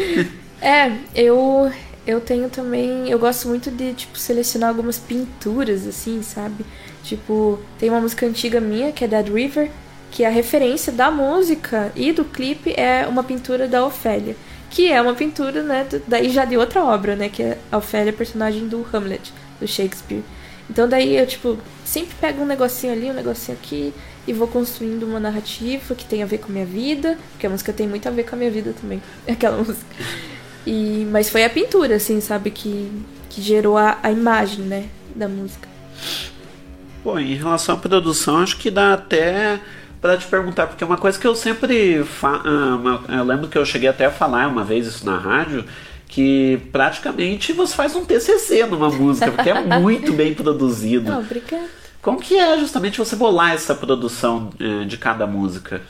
é, eu eu tenho também, eu gosto muito de tipo selecionar algumas pinturas assim, sabe? Tipo, tem uma música antiga minha que é Dead River, que a referência da música e do clipe é uma pintura da Ofélia, que é uma pintura, né, daí já de outra obra, né, que é a Ofélia, personagem do Hamlet, do Shakespeare. Então daí eu, tipo, sempre pego um negocinho ali, um negocinho aqui e vou construindo uma narrativa que tem a ver com a minha vida, porque a música tem muito a ver com a minha vida também, aquela música. E, mas foi a pintura, assim, sabe, que, que gerou a, a imagem, né, da música. Pô, em relação à produção, acho que dá até pra te perguntar, porque é uma coisa que eu sempre fa ah, eu lembro que eu cheguei até a falar uma vez isso na rádio, que praticamente você faz um TCC numa música, porque é muito bem produzido. Ah, obrigada. Como que é justamente você bolar essa produção eh, de cada música?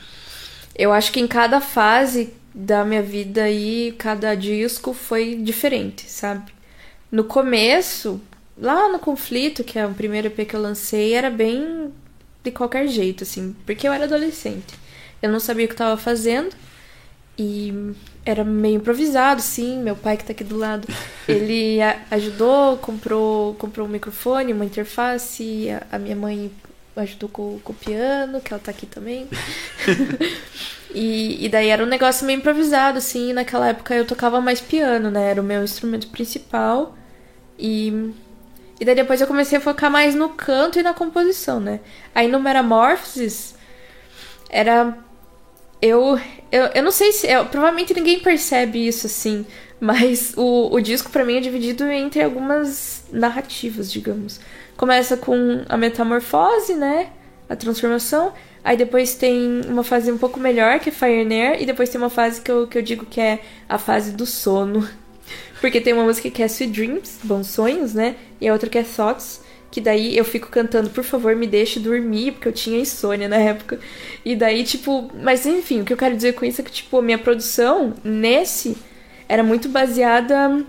Eu acho que em cada fase da minha vida aí, cada disco foi diferente, sabe? No começo, lá no Conflito, que é o primeiro EP que eu lancei, era bem de qualquer jeito, assim, porque eu era adolescente. Eu não sabia o que eu tava fazendo e era meio improvisado, sim. Meu pai que tá aqui do lado, ele ajudou, comprou, comprou um microfone, uma interface, a, a minha mãe ajudou com, com o piano, que ela tá aqui também. E, e daí era um negócio meio improvisado, assim. Naquela época eu tocava mais piano, né? Era o meu instrumento principal. E, e daí depois eu comecei a focar mais no canto e na composição, né? Aí no Metamorphosis era. Eu, eu, eu não sei se. eu- provavelmente ninguém percebe isso assim. Mas o, o disco pra mim é dividido entre algumas narrativas, digamos. Começa com a metamorfose, né? A transformação. Aí depois tem uma fase um pouco melhor, que é Fire and Air. E depois tem uma fase que eu, que eu digo que é a fase do sono. Porque tem uma música que é Sweet Dreams, Bons Sonhos, né? E a outra que é Thoughts. Que daí eu fico cantando, por favor, me deixe dormir, porque eu tinha insônia na época. E daí, tipo. Mas enfim, o que eu quero dizer com isso é que, tipo, a minha produção nesse era muito baseada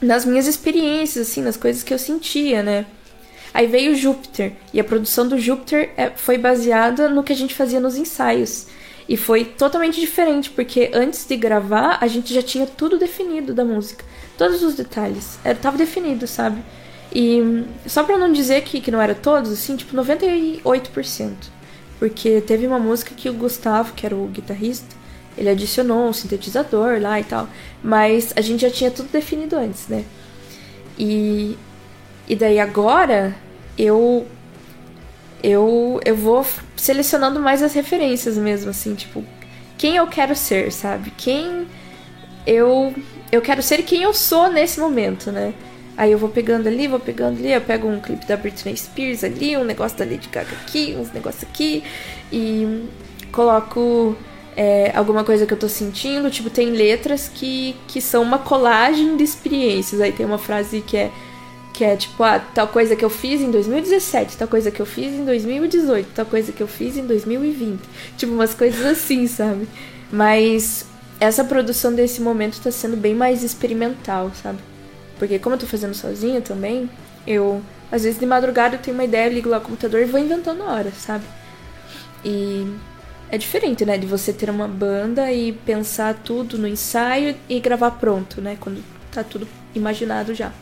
nas minhas experiências, assim, nas coisas que eu sentia, né? Aí veio o Júpiter, e a produção do Júpiter é- foi baseada no que a gente fazia nos ensaios. E foi totalmente diferente, porque antes de gravar, a gente já tinha tudo definido da música. Todos os detalhes. Era, tava definido, sabe? E só pra não dizer que, que não era todos, assim, tipo 98%. Porque teve uma música que o Gustavo, que era o guitarrista, ele adicionou um sintetizador lá e tal. Mas a gente já tinha tudo definido antes, né? E, e daí agora eu eu eu vou selecionando mais as referências mesmo, assim, tipo, quem eu quero ser, sabe? Quem eu eu quero ser quem eu sou nesse momento, né? Aí eu vou pegando ali, vou pegando ali, eu pego um clipe da Britney Spears ali, um negócio da Lady Gaga aqui, uns negócios aqui, e coloco é, alguma coisa que eu tô sentindo. Tipo, tem letras que, que são uma colagem de experiências. Aí tem uma frase que é que é tipo, ah, tal coisa que eu fiz em 2017, tal coisa que eu fiz em 2018, tal coisa que eu fiz em 2020. Tipo, umas coisas assim, sabe? Mas essa produção desse momento tá sendo bem mais experimental, sabe? Porque como eu tô fazendo sozinha também, eu às vezes de madrugada eu tenho uma ideia, ligo lá o computador e vou inventando na hora, sabe? E é diferente, né, de você ter uma banda e pensar tudo no ensaio e gravar pronto, né, quando tá tudo imaginado já.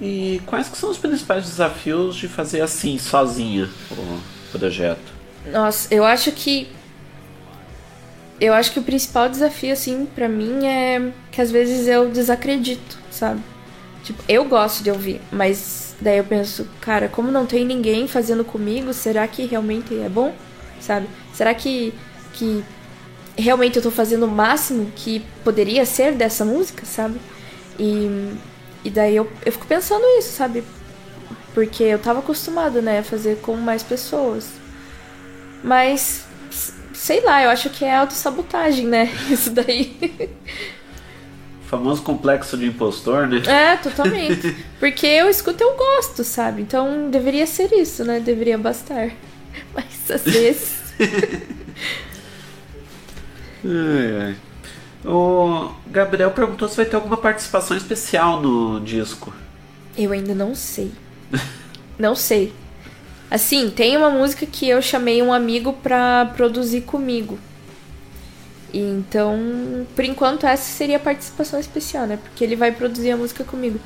E quais que são os principais desafios de fazer assim, sozinha, o projeto? Nossa, eu acho que eu acho que o principal desafio assim pra mim é que às vezes eu desacredito, sabe? Tipo, eu gosto de ouvir, mas daí eu penso, cara, como não tem ninguém fazendo comigo, será que realmente é bom? Sabe? Será que que realmente eu tô fazendo o máximo que poderia ser dessa música, sabe? E e daí eu, eu fico pensando isso, sabe? Porque eu tava acostumada, né, a fazer com mais pessoas. Mas, sei lá, eu acho que é autossabotagem, né? Isso daí. O famoso complexo de impostor, né? É, totalmente. Porque eu escuto e eu gosto, sabe? Então deveria ser isso, né? Deveria bastar. Mas às vezes. Ai, ai. O Gabriel perguntou se vai ter alguma participação especial no disco. Eu ainda não sei. Não sei. Assim, tem uma música que eu chamei um amigo pra produzir comigo. Então, por enquanto, essa seria a participação especial, né? Porque ele vai produzir a música comigo.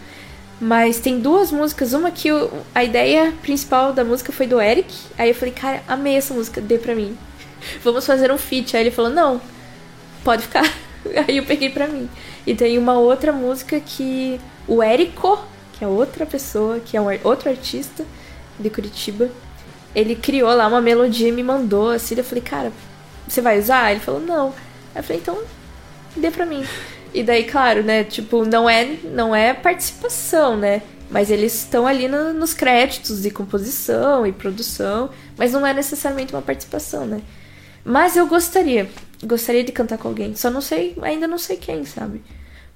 Mas tem duas músicas. Uma que o- a ideia principal da música foi do Eric. Aí eu falei, cara, amei essa música, dê pra mim. Vamos fazer um feat. Aí ele falou, não, pode ficar. Aí eu peguei pra mim. E tem uma outra música que o Érico, que é outra pessoa, que é um outro artista de Curitiba, ele criou lá uma melodia e me mandou assim. Eu falei, cara, você vai usar? Ele falou, não. Aí eu falei, então dê pra mim. E daí, claro, né? Tipo, não é, não é participação, né? Mas eles estão ali no- nos créditos de composição e produção, mas não é necessariamente uma participação, né? Mas eu gostaria, gostaria de cantar com alguém, só não sei, ainda não sei quem, sabe?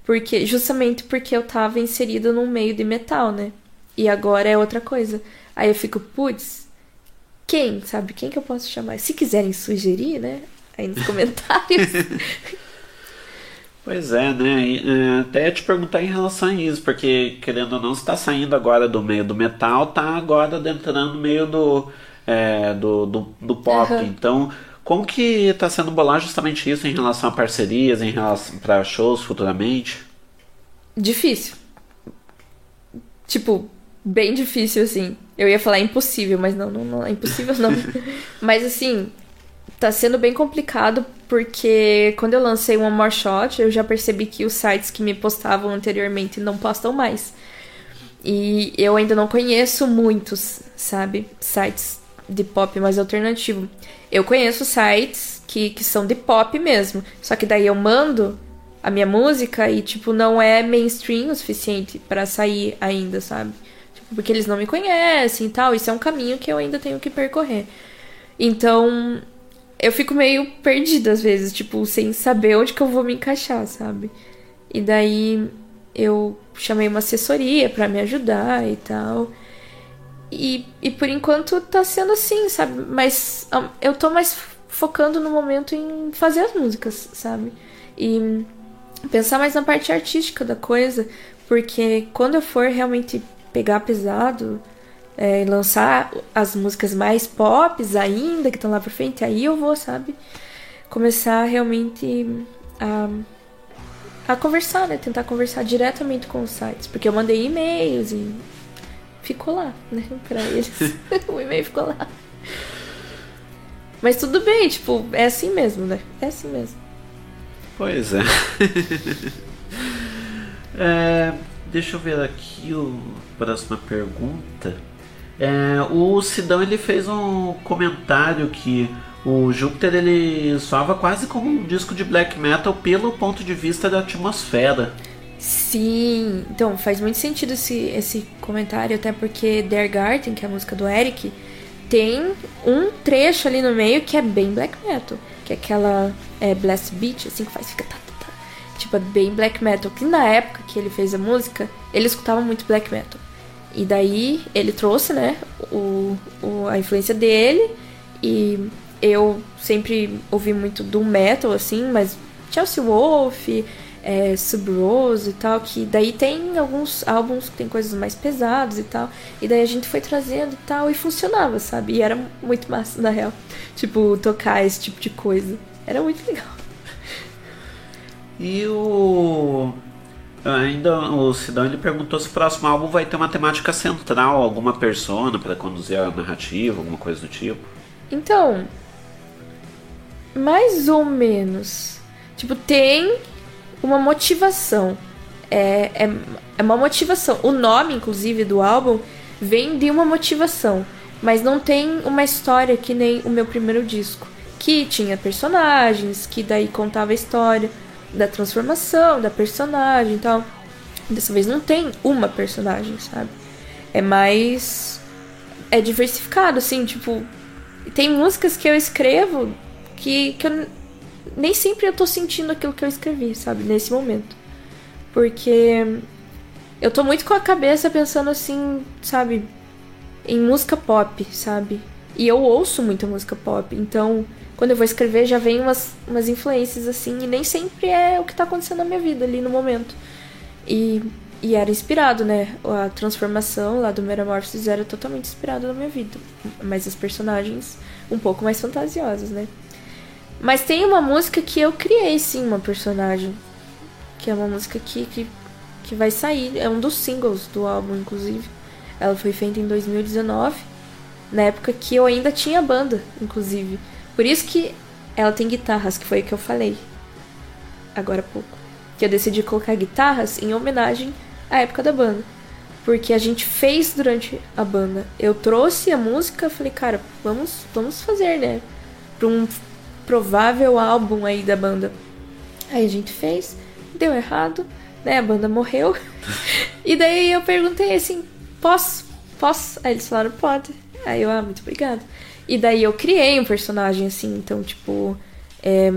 Porque justamente porque eu tava inserida num meio de metal, né? E agora é outra coisa. Aí eu fico, putz, quem, sabe? Quem que eu posso chamar? Se quiserem sugerir, né? Aí nos comentários. Pois é, né? É, até ia te perguntar em relação a isso, porque querendo ou não, você tá saindo agora do meio do metal, tá agora adentrando no meio do, é, do, do, do pop. Aham. Então, como que tá sendo bolar justamente isso em relação a parcerias, em relação para shows futuramente? difícil. Tipo, bem difícil, assim. Eu ia falar impossível, mas não, não, não é impossível não. mas assim, tá sendo bem complicado porque quando eu lancei One More Shot, eu já percebi que os sites que me postavam anteriormente não postam mais. E eu ainda não conheço muitos, sabe? Sites de pop mais alternativo. Eu conheço sites que, que são de pop mesmo. Só que daí eu mando a minha música e, tipo, não é mainstream o suficiente pra sair ainda, sabe? Tipo, porque eles não me conhecem e tal. Isso é um caminho que eu ainda tenho que percorrer. Então, eu fico meio perdida às vezes, tipo, sem saber onde que eu vou me encaixar, sabe? E daí eu chamei uma assessoria pra me ajudar e tal. E, e por enquanto tá sendo assim, sabe? Mas ah, eu tô mais focando no momento em fazer as músicas, sabe? E pensar mais na parte artística da coisa, porque quando eu for realmente pegar pesado é, e lançar as músicas mais pops ainda, que estão lá pra frente, aí eu vou, sabe? Começar realmente a, a conversar, né? Tentar conversar diretamente com os sites, porque eu mandei e-mails e ficou lá, né? Pra eles. o e-mail ficou lá. Mas tudo bem, tipo, é assim mesmo, né? É assim mesmo. Pois é. É, Deixa eu ver aqui o próxima pergunta. É, o Sidão ele fez um comentário que o Júpiter ele soava quase como um disco de black metal pelo ponto de vista da atmosfera. Sim, então faz muito sentido esse, esse comentário, até porque Der Garten, que é a música do Eric, tem um trecho ali no meio que é bem black metal, que é aquela é, blast beat, assim, que faz fica tá, tá, tá. Tipo, é bem black metal. Que na época que ele fez a música, ele escutava muito black metal. E daí ele trouxe, né, o, o, a influência dele. E eu sempre ouvi muito do metal, assim, mas Chelsea Wolf, é, Sub-Rose e tal, que daí tem alguns álbuns que tem coisas mais pesadas e tal. E daí a gente foi trazendo e tal, e funcionava, sabe? E era muito massa, na real. Tipo, tocar esse tipo de coisa. Era muito legal. E o. Ainda o Sidão ele perguntou se o próximo álbum vai ter uma temática central, alguma persona para conduzir a narrativa, alguma coisa do tipo. Então, mais ou menos. Tipo, tem uma motivação. É, é, é uma motivação. O nome, inclusive, do álbum vem de uma motivação. Mas não tem uma história que nem o meu primeiro disco. Que tinha personagens, que daí contava a história da transformação da personagem e tal. Dessa vez não tem uma personagem, sabe? É mais. É diversificado, assim, tipo. Tem músicas que eu escrevo que, que eu nem sempre eu tô sentindo aquilo que eu escrevi, sabe? Nesse momento. Porque eu tô muito com a cabeça pensando assim, sabe? Em música pop, sabe? E eu ouço muita música pop, então quando eu vou escrever já vem umas, umas influências assim, e nem sempre é o que tá acontecendo na minha vida ali no momento. E, e era inspirado, né? A transformação lá do Metamorphosis era totalmente inspirado na minha vida. Mas as personagens um pouco mais fantasiosas, né? Mas tem uma música que eu criei sim, uma personagem. Que é uma música que, que, que vai sair. É um dos singles do álbum, inclusive. Ela foi feita em 2019. Na época que eu ainda tinha banda, inclusive. Por isso que ela tem guitarras, que foi o que eu falei. Agora há pouco. Que eu decidi colocar guitarras em homenagem à época da banda. Porque a gente fez durante a banda. Eu trouxe a música, falei, cara, vamos, vamos fazer, né? Pra um provável álbum aí da banda. Aí a gente fez, deu errado, né? A banda morreu. e daí eu perguntei assim: posso? Posso? Aí eles falaram: pode. Aí eu, ah, muito obrigada. E daí eu criei um personagem assim, então, tipo. É,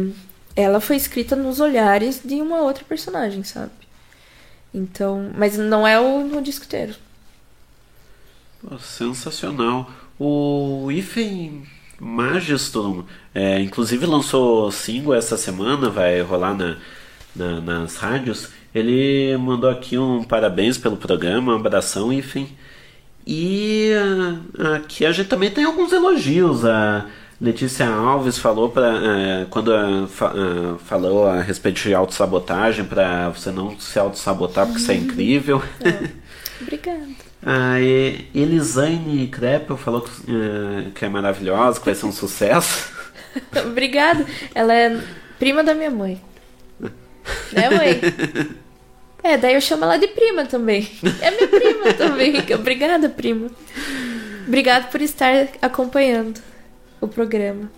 ela foi escrita nos olhares de uma outra personagem, sabe? Então. Mas não é o no disco inteiro. Sensacional. O Ifen Magiston, é, inclusive lançou single essa semana, vai rolar na, na- nas rádios. Ele mandou aqui um parabéns pelo programa, um abração, Ifen. E ah, aqui a gente também tem alguns elogios. A Letícia Alves falou para quando ah, fa- ah, falou a respeito de autossabotagem para você não se autossabotar porque isso é incrível. Obrigada. A E- Elisaine Kreppel falou que, eh, que é maravilhosa, que vai ser um sucesso. Obrigada. Ela é prima da minha mãe. Né, mãe? É, daí eu chamo ela de prima também. É minha prima também. Obrigada, prima. Obrigada por estar acompanhando o programa.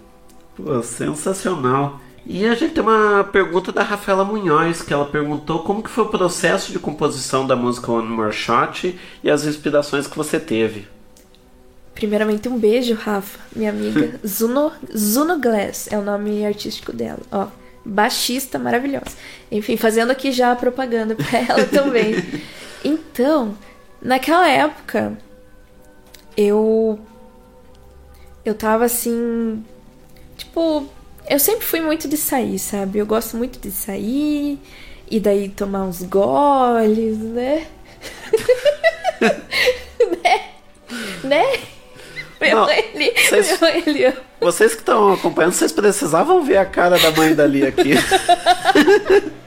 Pô, sensacional. E a gente tem uma pergunta da Rafaela Munhoz, que ela perguntou como que foi o processo de composição da música One More Shot e as inspirações que você teve. Primeiramente, um beijo, Rafa, minha amiga. Zuno, Zuno Glass é o nome artístico dela. Ó, baixista maravilhosa. Enfim, fazendo aqui já a propaganda pra ela também. Então, naquela época, eu. Eu tava assim. Tipo, eu sempre fui muito de sair, sabe? Eu gosto muito de sair e daí tomar uns goles, né? né? Né? Não, ele, vocês- ele. Vocês que estão acompanhando, vocês precisavam ver a cara da mãe dali aqui.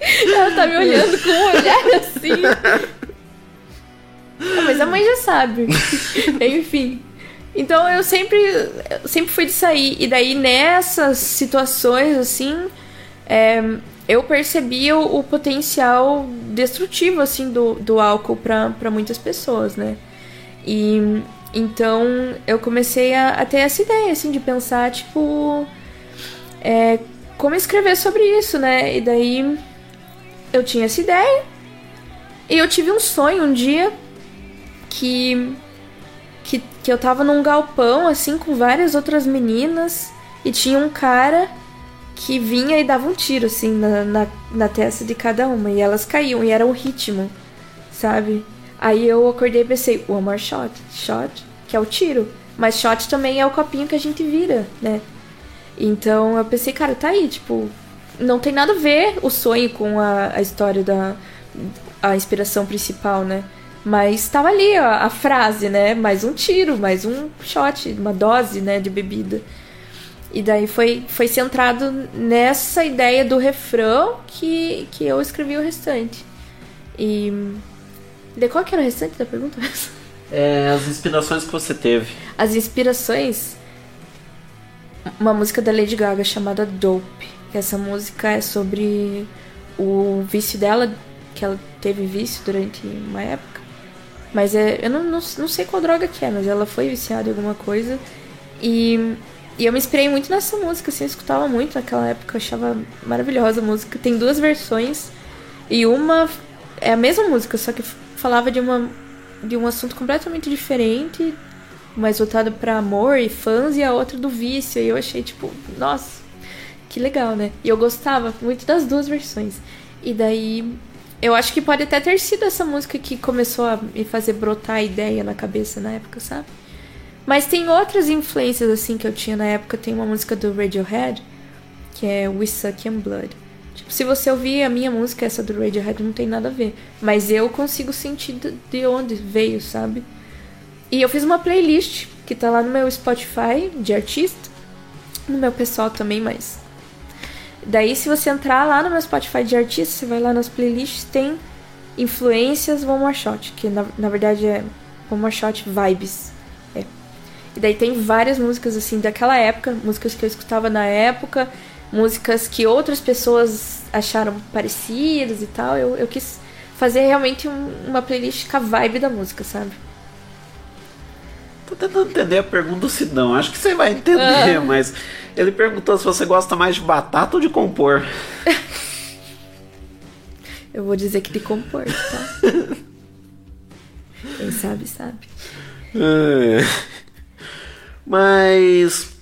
Ela tá me olhando com um olhar assim. Ah, mas a mãe já sabe. Enfim. Então eu sempre, eu sempre fui de sair. E daí nessas situações, assim, é, eu percebi o, o potencial destrutivo, assim, do, do álcool para muitas pessoas, né? E então eu comecei a, a ter essa ideia, assim, de pensar, tipo, é, como escrever sobre isso, né? E daí eu tinha essa ideia. E eu tive um sonho um dia que, que, que eu tava num galpão, assim, com várias outras meninas. E tinha um cara que vinha e dava um tiro, assim, na, na, na testa de cada uma. E elas caíam, e era um ritmo, sabe? Aí eu acordei e pensei, one more shot. Shot, que é o tiro. Mas shot também é o copinho que a gente vira, né? Então eu pensei, cara, tá aí, tipo, não tem nada a ver o sonho com a, a história da. a inspiração principal, né? Mas tava ali a, a frase, né? Mais um tiro, mais um shot, uma dose, né, de bebida. E daí foi, foi centrado nessa ideia do refrão que, que eu escrevi o restante. E. De qual que era o restante da pergunta? É, as inspirações que você teve. As inspirações. Uma música da Lady Gaga chamada Dope. Essa música é sobre o vício dela, que ela teve vício durante uma época. Mas é, eu não, não, não sei qual droga que é, mas ela foi viciada em alguma coisa. E, e eu me inspirei muito nessa música, assim, eu escutava muito naquela época, eu achava maravilhosa a música. Tem duas versões, e uma é a mesma música, só que falava de, uma, de um assunto completamente diferente, mais voltado para amor e fãs, e a outra do vício. E eu achei, tipo, nossa, que legal, né? E eu gostava muito das duas versões. E daí, eu acho que pode até ter sido essa música que começou a me fazer brotar a ideia na cabeça na época, sabe? Mas tem outras influências, assim, que eu tinha na época. Tem uma música do Radiohead, que é We Suck in Blood. Tipo, se você ouvir a minha música, essa do Radiohead, não tem nada a ver. Mas eu consigo sentir de- de onde veio, sabe? E eu fiz uma playlist que tá lá no meu Spotify de artista. No meu pessoal também, mas. Daí, se você entrar lá no meu Spotify de artista, você vai lá nas playlists, tem influências One More Shot, que na, na verdade é One More Shot Vibes. É. E daí tem várias músicas assim daquela época, músicas que eu escutava na época, músicas que outras pessoas acharam parecidas e tal. Eu, eu quis fazer realmente um- uma playlist com a vibe da música, sabe? Tô tentando entender a pergunta do Sidão. Acho que você vai entender, Ah. mas ele perguntou se você gosta mais de batata ou de compor. Eu vou dizer que de compor, tá? Quem sabe, sabe. É. Mas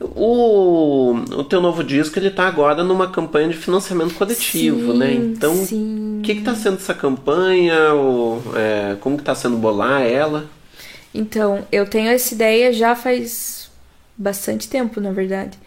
o, o teu novo disco ele tá agora numa campanha de financiamento coletivo, Sim, né? Então, o que que tá sendo essa campanha? Ou, é, como que tá sendo bolar ela? Então, eu tenho essa ideia já faz bastante tempo, na verdade.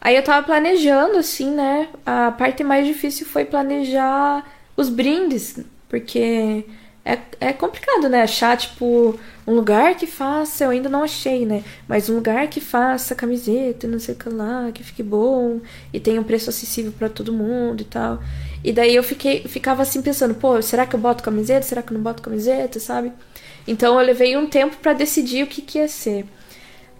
Aí eu tava planejando, assim, né? A parte mais difícil foi planejar os brindes, porque é, é complicado, né? Achar, tipo, um lugar que faça, eu ainda não achei, né? Mas um lugar que faça camiseta, não sei o que lá, que fique bom e tenha um preço acessível pra todo mundo e tal. E daí eu fiquei, ficava assim pensando, pô, será que eu boto camiseta? Será que eu não boto camiseta, sabe? Então eu levei um tempo pra decidir o que, que ia ser.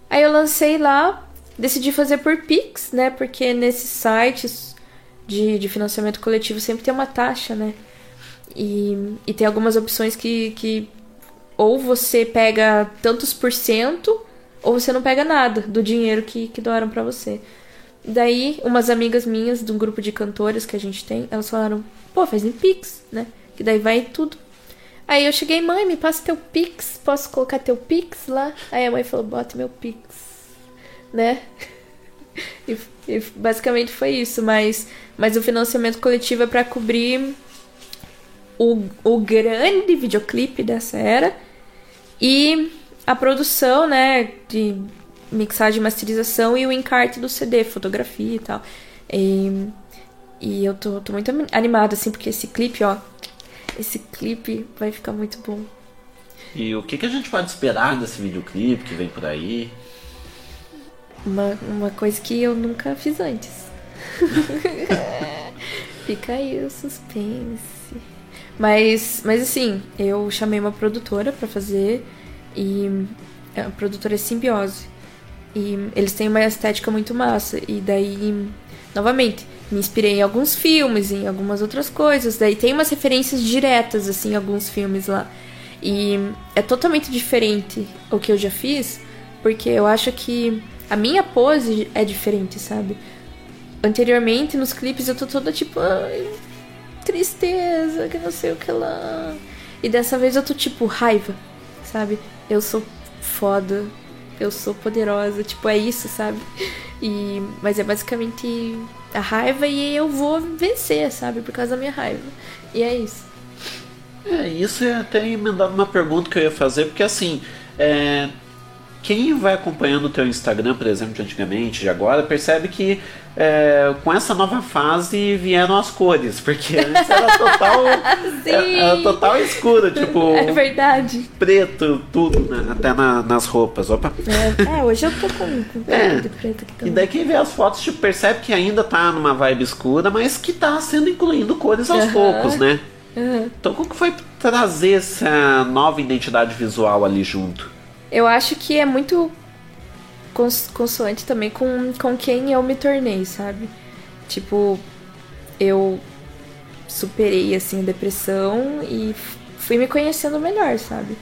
Aí eu lancei lá, decidi fazer por Pix, né? Porque nesses sites de, de financiamento coletivo sempre tem uma taxa, né? E, e tem algumas opções que, que ou você pega tantos por cento, ou você não pega nada do dinheiro que, que doaram pra você. Daí, umas amigas minhas de um grupo de cantoras que a gente tem, elas falaram, pô, faz em Pix, né? Que daí vai tudo. Aí eu cheguei, mãe, me passa teu Pix, posso colocar teu Pix lá? Aí a mãe falou, bota meu Pix, né? E, e basicamente foi isso, mas, mas o financiamento coletivo é pra cobrir o, o grande videoclipe dessa era e a produção, né, de mixagem e masterização e o encarte do CD, fotografia e tal. E, e eu tô, tô muito animada, assim, porque esse clipe, ó, esse clipe vai ficar muito bom. E o que, que a gente pode esperar desse videoclipe que vem por aí? Uma, uma coisa que eu nunca fiz antes. Fica aí o suspense. Mas, mas assim, eu chamei uma produtora pra fazer e é a produtora é Simbiose. E eles têm uma estética muito massa. E daí, novamente, me inspirei em alguns filmes, em algumas outras coisas. Daí tem umas referências diretas, assim, em alguns filmes lá. E é totalmente diferente o que eu já fiz, porque eu acho que a minha pose é diferente, sabe? Anteriormente, nos clipes, eu tô toda tipo, ai, tristeza, que não sei o que lá. E dessa vez eu tô tipo, raiva, sabe? Eu sou foda, eu sou poderosa, tipo, é isso, sabe? E, mas é basicamente a raiva e eu vou vencer, sabe? Por causa da minha raiva. E é isso. É, isso é até emendar uma pergunta que eu ia fazer, porque assim, é, quem vai acompanhando o teu Instagram, por exemplo, de antigamente, de agora, percebe que é, com essa nova fase vieram as cores, porque antes era total, era total escuro, tipo É verdade. preto, tudo, né? até na- nas roupas. Opa. É, é, hoje eu tô com, com É. preto aqui E também. daí quem vê as fotos tipo, percebe que ainda tá numa vibe escura, mas que tá sendo incluindo cores aos Aham. poucos, né? Aham. Então como que foi trazer essa nova identidade visual ali junto? Eu acho que é muito cons consoante também com, com quem eu me tornei, sabe? Tipo, eu superei assim a depressão e fui me conhecendo melhor, sabe?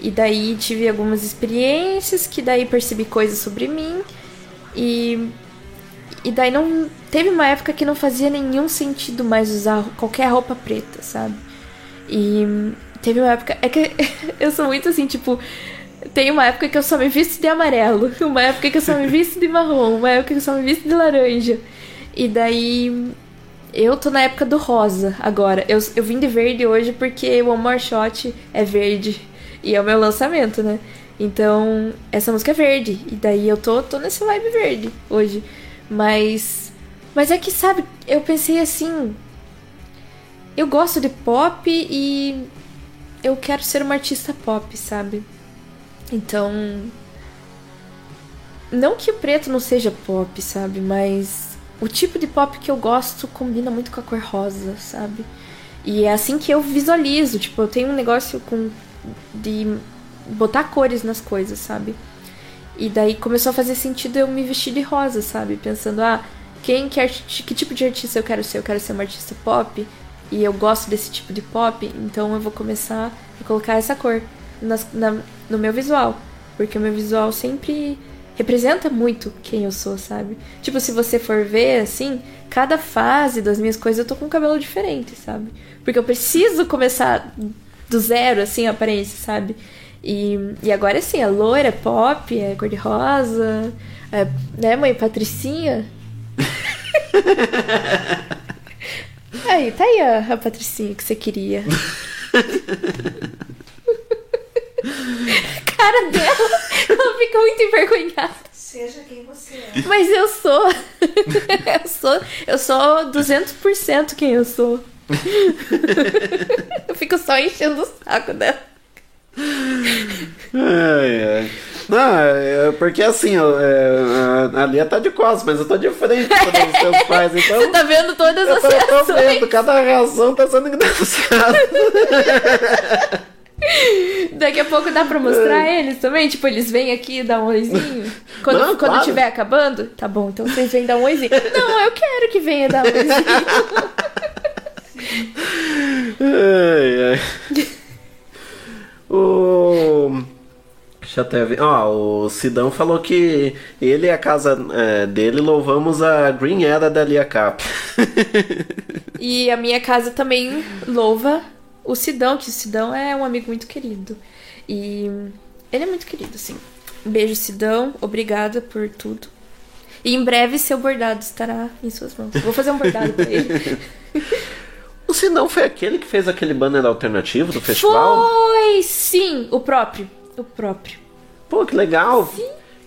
E daí tive algumas experiências que daí percebi coisas sobre mim e e daí não teve uma época que não fazia nenhum sentido mais usar qualquer roupa preta, sabe? E teve uma época é que eu sou muito assim, tipo, tem uma época que eu só me visto de amarelo, uma época que eu só me visto de marrom, uma época que eu só me visto de laranja. E daí eu tô na época do rosa agora. Eu, eu vim de verde hoje porque o One More Shot é verde e é o meu lançamento, né? Então, essa música é verde. E daí eu tô, tô nesse vibe verde hoje. Mas. Mas é que, sabe, eu pensei assim. Eu gosto de pop e. Eu quero ser uma artista pop, sabe? Então. Não que o preto não seja pop, sabe? Mas o tipo de pop que eu gosto combina muito com a cor rosa, sabe? E é assim que eu visualizo. Tipo, eu tenho um negócio com. de botar cores nas coisas, sabe? E daí começou a fazer sentido eu me vestir de rosa, sabe? Pensando, ah, quem que, arti- que tipo de artista eu quero ser? Eu quero ser uma artista pop e eu gosto desse tipo de pop, então eu vou começar a colocar essa cor nas- na- no meu visual. Porque o meu visual sempre representa muito quem eu sou, sabe? Tipo, se você for ver, assim, cada fase das minhas coisas eu tô com um cabelo diferente, sabe? Porque eu preciso começar do zero, assim, a aparência, sabe? E, e agora, assim, é loira, é pop, é cor-de-rosa, é, né, mãe Patricinha? aí, tá aí a, a Patricinha que você queria. Cara dela, ela fica muito envergonhada. Seja quem você é. Mas eu sou. eu sou. Eu sou 200% quem eu sou. eu fico só enchendo o saco dela. Ai, ai. Não, é porque assim, eu, é, a Lia tá de costas, mas eu tô de frente para os teus pais, então. Você tá vendo todas eu as tô, eu tô reações. vendo, cada reação tá sendo engraçada. Daqui a pouco dá pra mostrar eles também? Tipo, eles vêm aqui dar um oizinho? Quando, Não, quando claro. tiver acabando? Tá bom, então vocês vêm dar um oizinho. Não, eu quero que venha dar um oizinho. ai, ai. O. Deixa eu até ver. Ó, o Sidão falou que ele e a casa é, dele louvamos a Green Era da Lia Cap. E a minha casa também louva o Sidão, que o Sidão é um amigo muito querido. E ele é muito querido, assim. Beijo, Sidão. Obrigada por tudo. E em breve seu bordado estará em suas mãos. Vou fazer um bordado pra ele. O Sidão foi aquele que fez aquele banner alternativo do festival? Foi sim, o próprio. O próprio. Pô, que legal.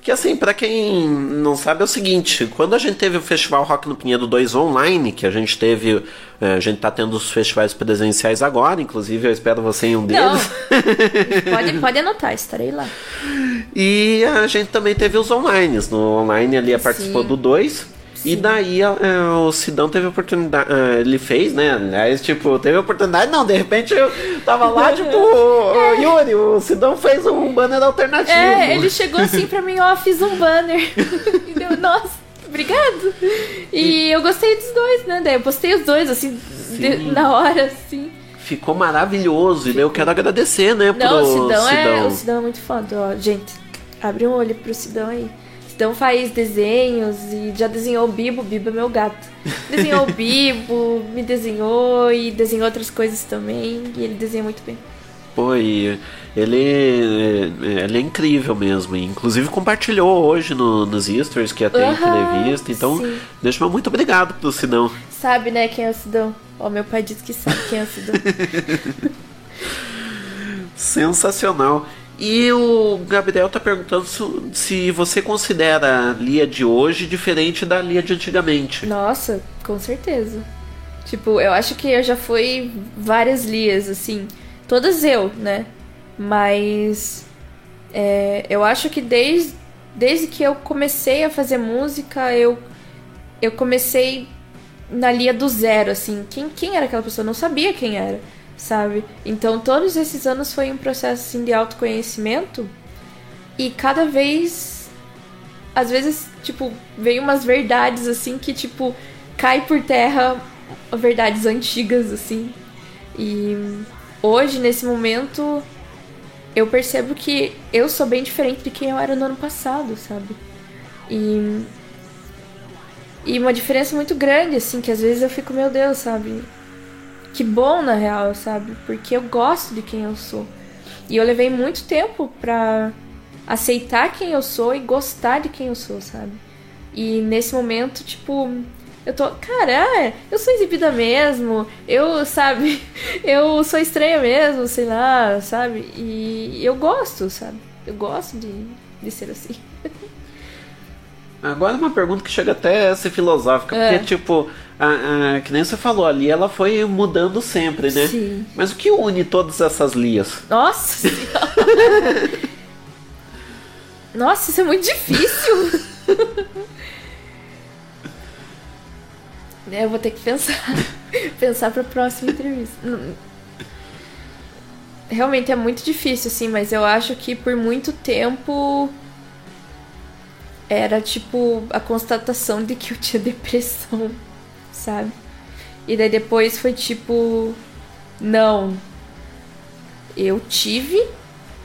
Que assim, pra quem não sabe é o seguinte, quando a gente teve o Festival Rock no Pinheiro 2 online, que a gente teve, eh, a gente tá tendo os festivais presenciais agora, inclusive eu espero você em um Não. deles. Pode, pode anotar, estarei lá. E a gente também teve os online. No online ali a participou do 2. E daí é, o Sidão teve a oportunidade. ah, ele fez, né? Aliás, tipo, teve a oportunidade. Não, de repente eu tava lá, tipo, o Yuri, o Sidão fez um banner alternativo. É, ele chegou assim pra mim, ó, fiz um banner. e deu, nossa, obrigado. E eu gostei dos dois, né? Daí eu postei os dois, assim, de- na hora, assim. Ficou maravilhoso. E eu quero agradecer, né, pro Não, o Sidão, É, Sidão. o Sidão é muito foda, ó. Gente, abre um olho pro Sidão aí. Sidão faz desenhos e já desenhou o Bibo, Bibo é meu gato. Desenhou o Bibo, me desenhou e desenhou outras coisas também. E ele desenha muito bem. Pô, e ele, é- ele é incrível mesmo. Inclusive compartilhou hoje no, nos Easters que ter Aham, entrevista. Então, sim. deixa muito obrigado pro Sidão. Sabe, né, quem é o Sidão? Ó, meu pai disse que sabe quem é o Sidão. Sensacional. E o Gabriel tá perguntando se, se você considera a Lia de hoje diferente da Lia de antigamente. Nossa, com certeza. Tipo, eu acho que eu já fui várias lias, assim. Todas eu, né? Mas. é, eu acho que desde, desde que eu comecei a fazer música, eu, eu comecei na lia do zero, assim. Quem, quem era aquela pessoa? Eu não sabia quem era, sabe? Então todos esses anos foi um processo assim, de autoconhecimento. E cada vez às vezes, tipo, vem umas verdades assim que, tipo, cai por terra verdades antigas, assim. E hoje, nesse momento, eu percebo que eu sou bem diferente de quem eu era no ano passado, sabe? E. E uma diferença muito grande, assim, que às vezes eu fico, meu Deus, sabe? Que bom, na real, sabe? Porque eu gosto de quem eu sou. E eu levei muito tempo pra aceitar quem eu sou e gostar de quem eu sou, sabe? E nesse momento, tipo, eu tô, cara, ah, eu sou exibida mesmo, eu, sabe, eu sou estranha mesmo, sei lá, sabe? E eu gosto, sabe? Eu gosto de, de ser assim. Agora uma pergunta que chega até a ser filosófica, É. porque, tipo, a, a- que nem você falou ali, ela foi mudando sempre, né? Sim. Mas o que une todas essas lias? Nossa senhora! Nossa, isso é muito difícil! É, Eu vou ter que pensar. pensar pra próxima entrevista. Realmente é muito difícil, assim, mas eu acho que por muito tempo era tipo a constatação de que eu tinha depressão, sabe? E daí depois foi tipo, não, eu tive,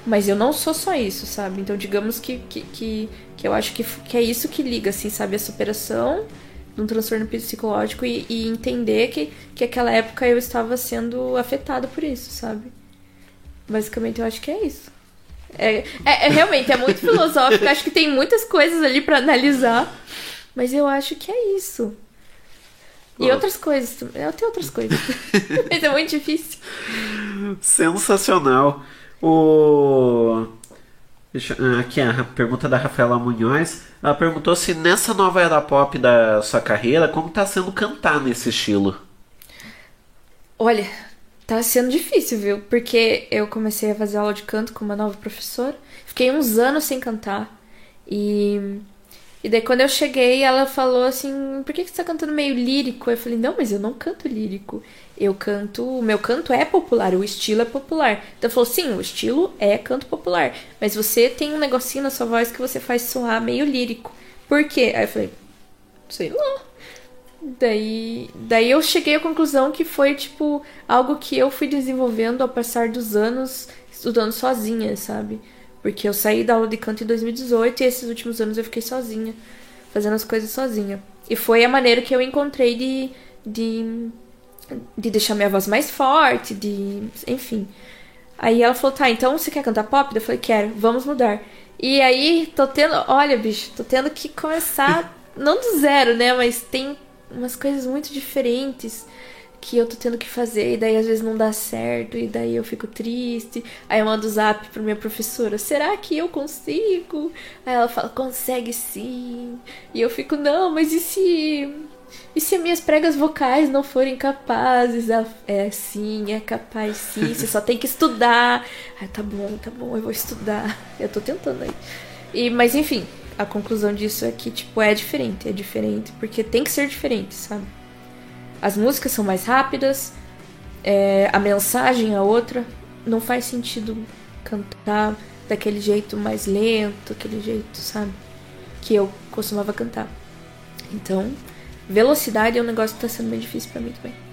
mas eu não sou só isso, sabe? Então digamos que, que, que, que eu acho que, que é isso que liga, assim, sabe? A superação de um transtorno psicológico e, e entender que, que aquela época eu estava sendo afetada por isso, sabe? Basicamente eu acho que é isso. É, é- é realmente, é muito filosófico, acho que tem muitas coisas ali pra analisar, mas eu acho que é isso. E outras coisas. Eu tenho outras coisas. mas é muito difícil. Sensacional. O. Ah, Aqui a ra- pergunta da Rafaela Munhoz. Ela perguntou se nessa nova era pop da sua carreira, como tá sendo cantar nesse estilo? Olha, tá sendo difícil, viu? Porque eu comecei a fazer aula de canto com uma nova professora. Fiquei uns anos sem cantar. E. E daí quando eu cheguei, ela falou assim: por que que você tá cantando meio lírico? Eu falei, não, mas eu não canto lírico. Eu canto. O meu canto é popular, o estilo é popular. Então ela falou, sim, o estilo é canto popular. Mas você tem um negocinho na sua voz que você faz soar meio lírico. Por quê? Aí eu falei, sei lá. Daí, daí eu cheguei à conclusão que foi tipo algo que eu fui desenvolvendo ao passar dos anos estudando sozinha, sabe? Porque eu saí da aula de canto em 2018 e esses últimos anos eu fiquei sozinha, fazendo as coisas sozinha. E foi a maneira que eu encontrei de, de, de deixar minha voz mais forte, de. enfim. Aí ela falou: tá, então você quer cantar pop? Eu falei: quero, vamos mudar. E aí tô tendo, olha, bicho, tô tendo que começar, não do zero, né? Mas tem umas coisas muito diferentes que eu tô tendo que fazer, e daí às vezes não dá certo, e daí eu fico triste. Aí eu mando zap pra minha professora: será que eu consigo? Aí ela fala: consegue sim. E eu fico: não, mas e se. E se minhas pregas vocais não forem capazes? Ela, é sim, é capaz sim, você só tem que estudar. Ai, tá bom, tá bom, eu vou estudar. Eu tô tentando aí. E, mas enfim, a conclusão disso é que, tipo, é diferente. É diferente porque tem que ser diferente, sabe? As músicas são mais rápidas, é, a mensagem é outra. Não faz sentido cantar daquele jeito mais lento, aquele jeito, sabe? Que eu costumava cantar. Então, velocidade é um negócio que tá sendo bem difícil pra mim também.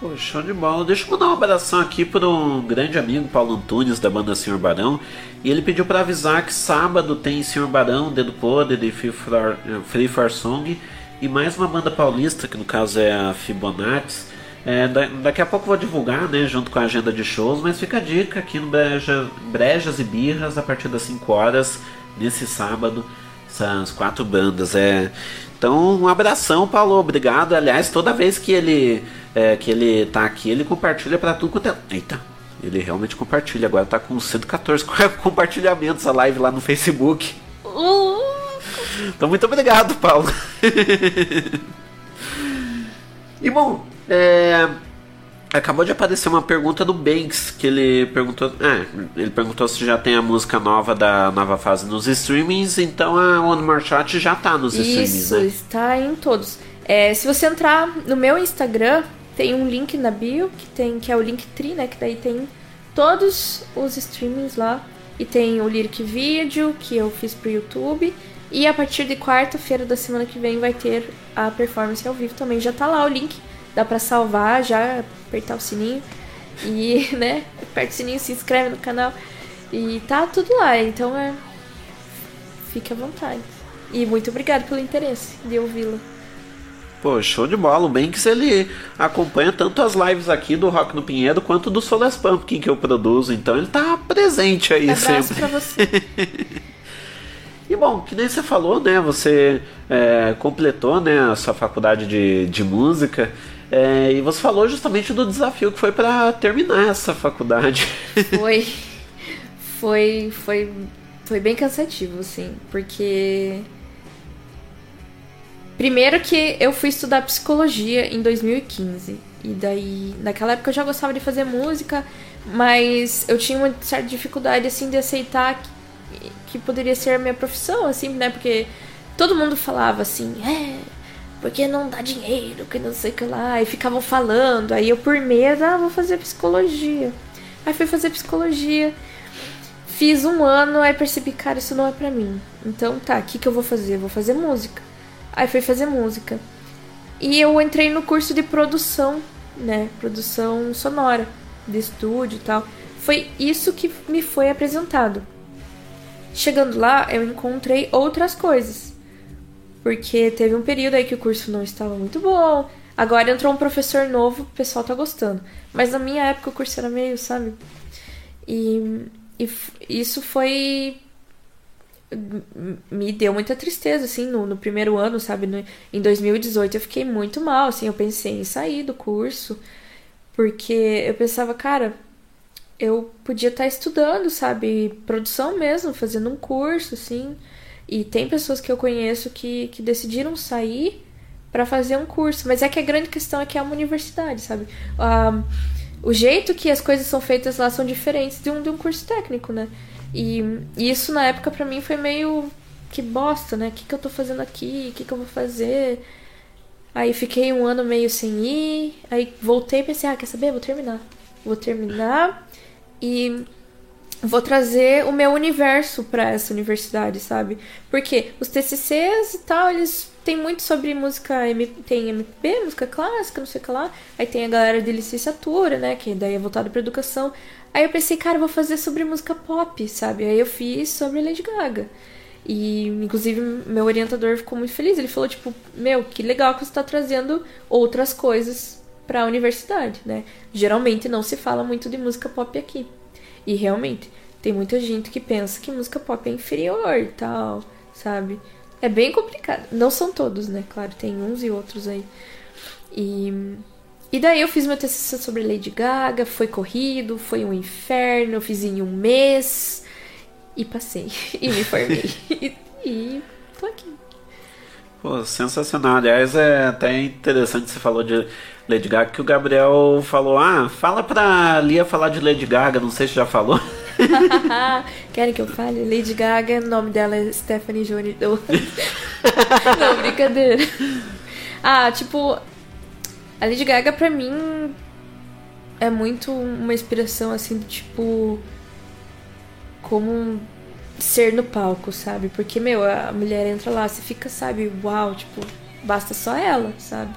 Pô, show de bola. Deixa eu mandar um abração aqui para um grande amigo, Paulo Antunes, da banda Senhor Barão. E ele pediu para avisar que sábado tem Senhor Barão, Dedo Podre e Free for, Free for Song. E mais uma banda paulista, que no caso é a Fibonacci. É, da- daqui a pouco vou divulgar, né, junto com a agenda de shows, mas fica a dica aqui no Breja, Brejas e Birras a partir das 5 horas, nesse sábado, essas quatro bandas. É. Então, um abração, Paulo, obrigado. Aliás, toda vez que ele é, que ele tá aqui, ele compartilha pra tudo quanto é. Eita, ele realmente compartilha. Agora tá com 114 compartilhamentos a live lá no Facebook. Então, muito obrigado, Paulo. e bom, é, acabou de aparecer uma pergunta do Banks que ele perguntou, é, ele perguntou se já tem a música nova da nova fase nos streamings. Então a One More Shot já tá nos streamings, Isso, né? está em todos. É, se você entrar no meu Instagram, tem um link na bio, que, tem, que é o Linktree, né? Que daí tem todos os streamings lá. E tem o Lyric Video, que eu fiz pro YouTube. E a partir de quarta-feira da semana que vem vai ter a performance ao vivo também. Já tá lá o link, dá pra salvar, já apertar o sininho. E, né, aperta o sininho, se inscreve no canal. E tá tudo lá, então é. Fique à vontade. E muito obrigado pelo interesse de ouvi-la. Pô, show de bola. O Banks ele acompanha tanto as lives aqui do Rock no Pinheiro quanto do Solas Pumpkin que eu produzo, então ele tá presente aí Abraço sempre. pra você. E bom, que nem você falou, né? Você é, completou né, a sua faculdade de, de música. é, e você falou justamente do desafio que foi para terminar essa faculdade. Foi. Foi. Foi. Foi bem cansativo, assim. Porque. Primeiro que eu fui estudar psicologia em 2015. E daí, naquela época eu já gostava de fazer música, mas eu tinha uma certa dificuldade, assim, de aceitar que, que poderia ser a minha profissão, assim, né? Porque todo mundo falava assim, é, porque não dá dinheiro, que não sei o que lá. E ficavam falando. Aí eu, por medo, ah, vou fazer psicologia. Aí fui fazer psicologia. Fiz um ano, aí percebi, cara, isso não é pra mim. Então tá, o que, que eu vou fazer? Vou fazer música. Aí fui fazer música. E eu entrei no curso de produção, né? Produção sonora, de estúdio e tal. Foi isso que me foi apresentado. Chegando lá, eu encontrei outras coisas. Porque teve um período aí que o curso não estava muito bom. Agora entrou um professor novo, o pessoal tá gostando. Mas na minha época o curso era meio, sabe? E, e isso foi. Me deu muita tristeza, assim, no, no primeiro ano, sabe? No- em 2018 eu fiquei muito mal, assim. Eu pensei em sair do curso. Porque eu pensava, cara, eu podia estar estudando, sabe? Produção mesmo, fazendo um curso, assim. E tem pessoas que eu conheço que, que decidiram sair para fazer um curso. Mas é que a grande questão é que é uma universidade, sabe? Ah, o jeito que as coisas são feitas lá são diferentes de um, de um curso técnico, né? E, e isso na época pra mim foi meio que bosta, né? O que, que eu tô fazendo aqui? O que, que eu vou fazer? Aí fiquei um ano meio sem ir. Aí voltei e pensei, ah, quer saber? Vou terminar. Vou terminar e vou trazer o meu universo pra essa universidade, sabe? Porque os TCCs e tal, eles têm muito sobre música, tem MPB, música clássica, não sei o que lá. Aí tem a galera de licenciatura, né, que daí é voltado pra educação. Aí eu pensei, cara, vou fazer sobre música pop, sabe? Aí eu fiz sobre Lady Gaga. E, inclusive, meu orientador ficou muito feliz. Ele falou, tipo, meu, que legal que você tá trazendo outras coisas pra universidade, né? Geralmente não se fala muito de música pop aqui. E realmente, tem muita gente que pensa que música pop é inferior e tal, sabe? É bem complicado. Não são todos, né? Claro, tem uns e outros aí. E, e daí eu fiz meu TCC sobre Lady Gaga, foi corrido, foi um inferno, eu fiz em um mês e passei. E me formei. e, e tô aqui. Pô, sensacional. Aliás, é até interessante que você falou de Lady Gaga, que o Gabriel falou, ah, fala pra Lia falar de Lady Gaga, não sei se já falou. Querem que eu fale? Lady Gaga, o nome dela é Stephanie Jones. Não, brincadeira. Ah, tipo, a Lady Gaga pra mim é muito uma inspiração assim, tipo. Como ser no palco, sabe? Porque, meu, a mulher entra lá, você fica, sabe, uau, tipo, basta só ela, sabe?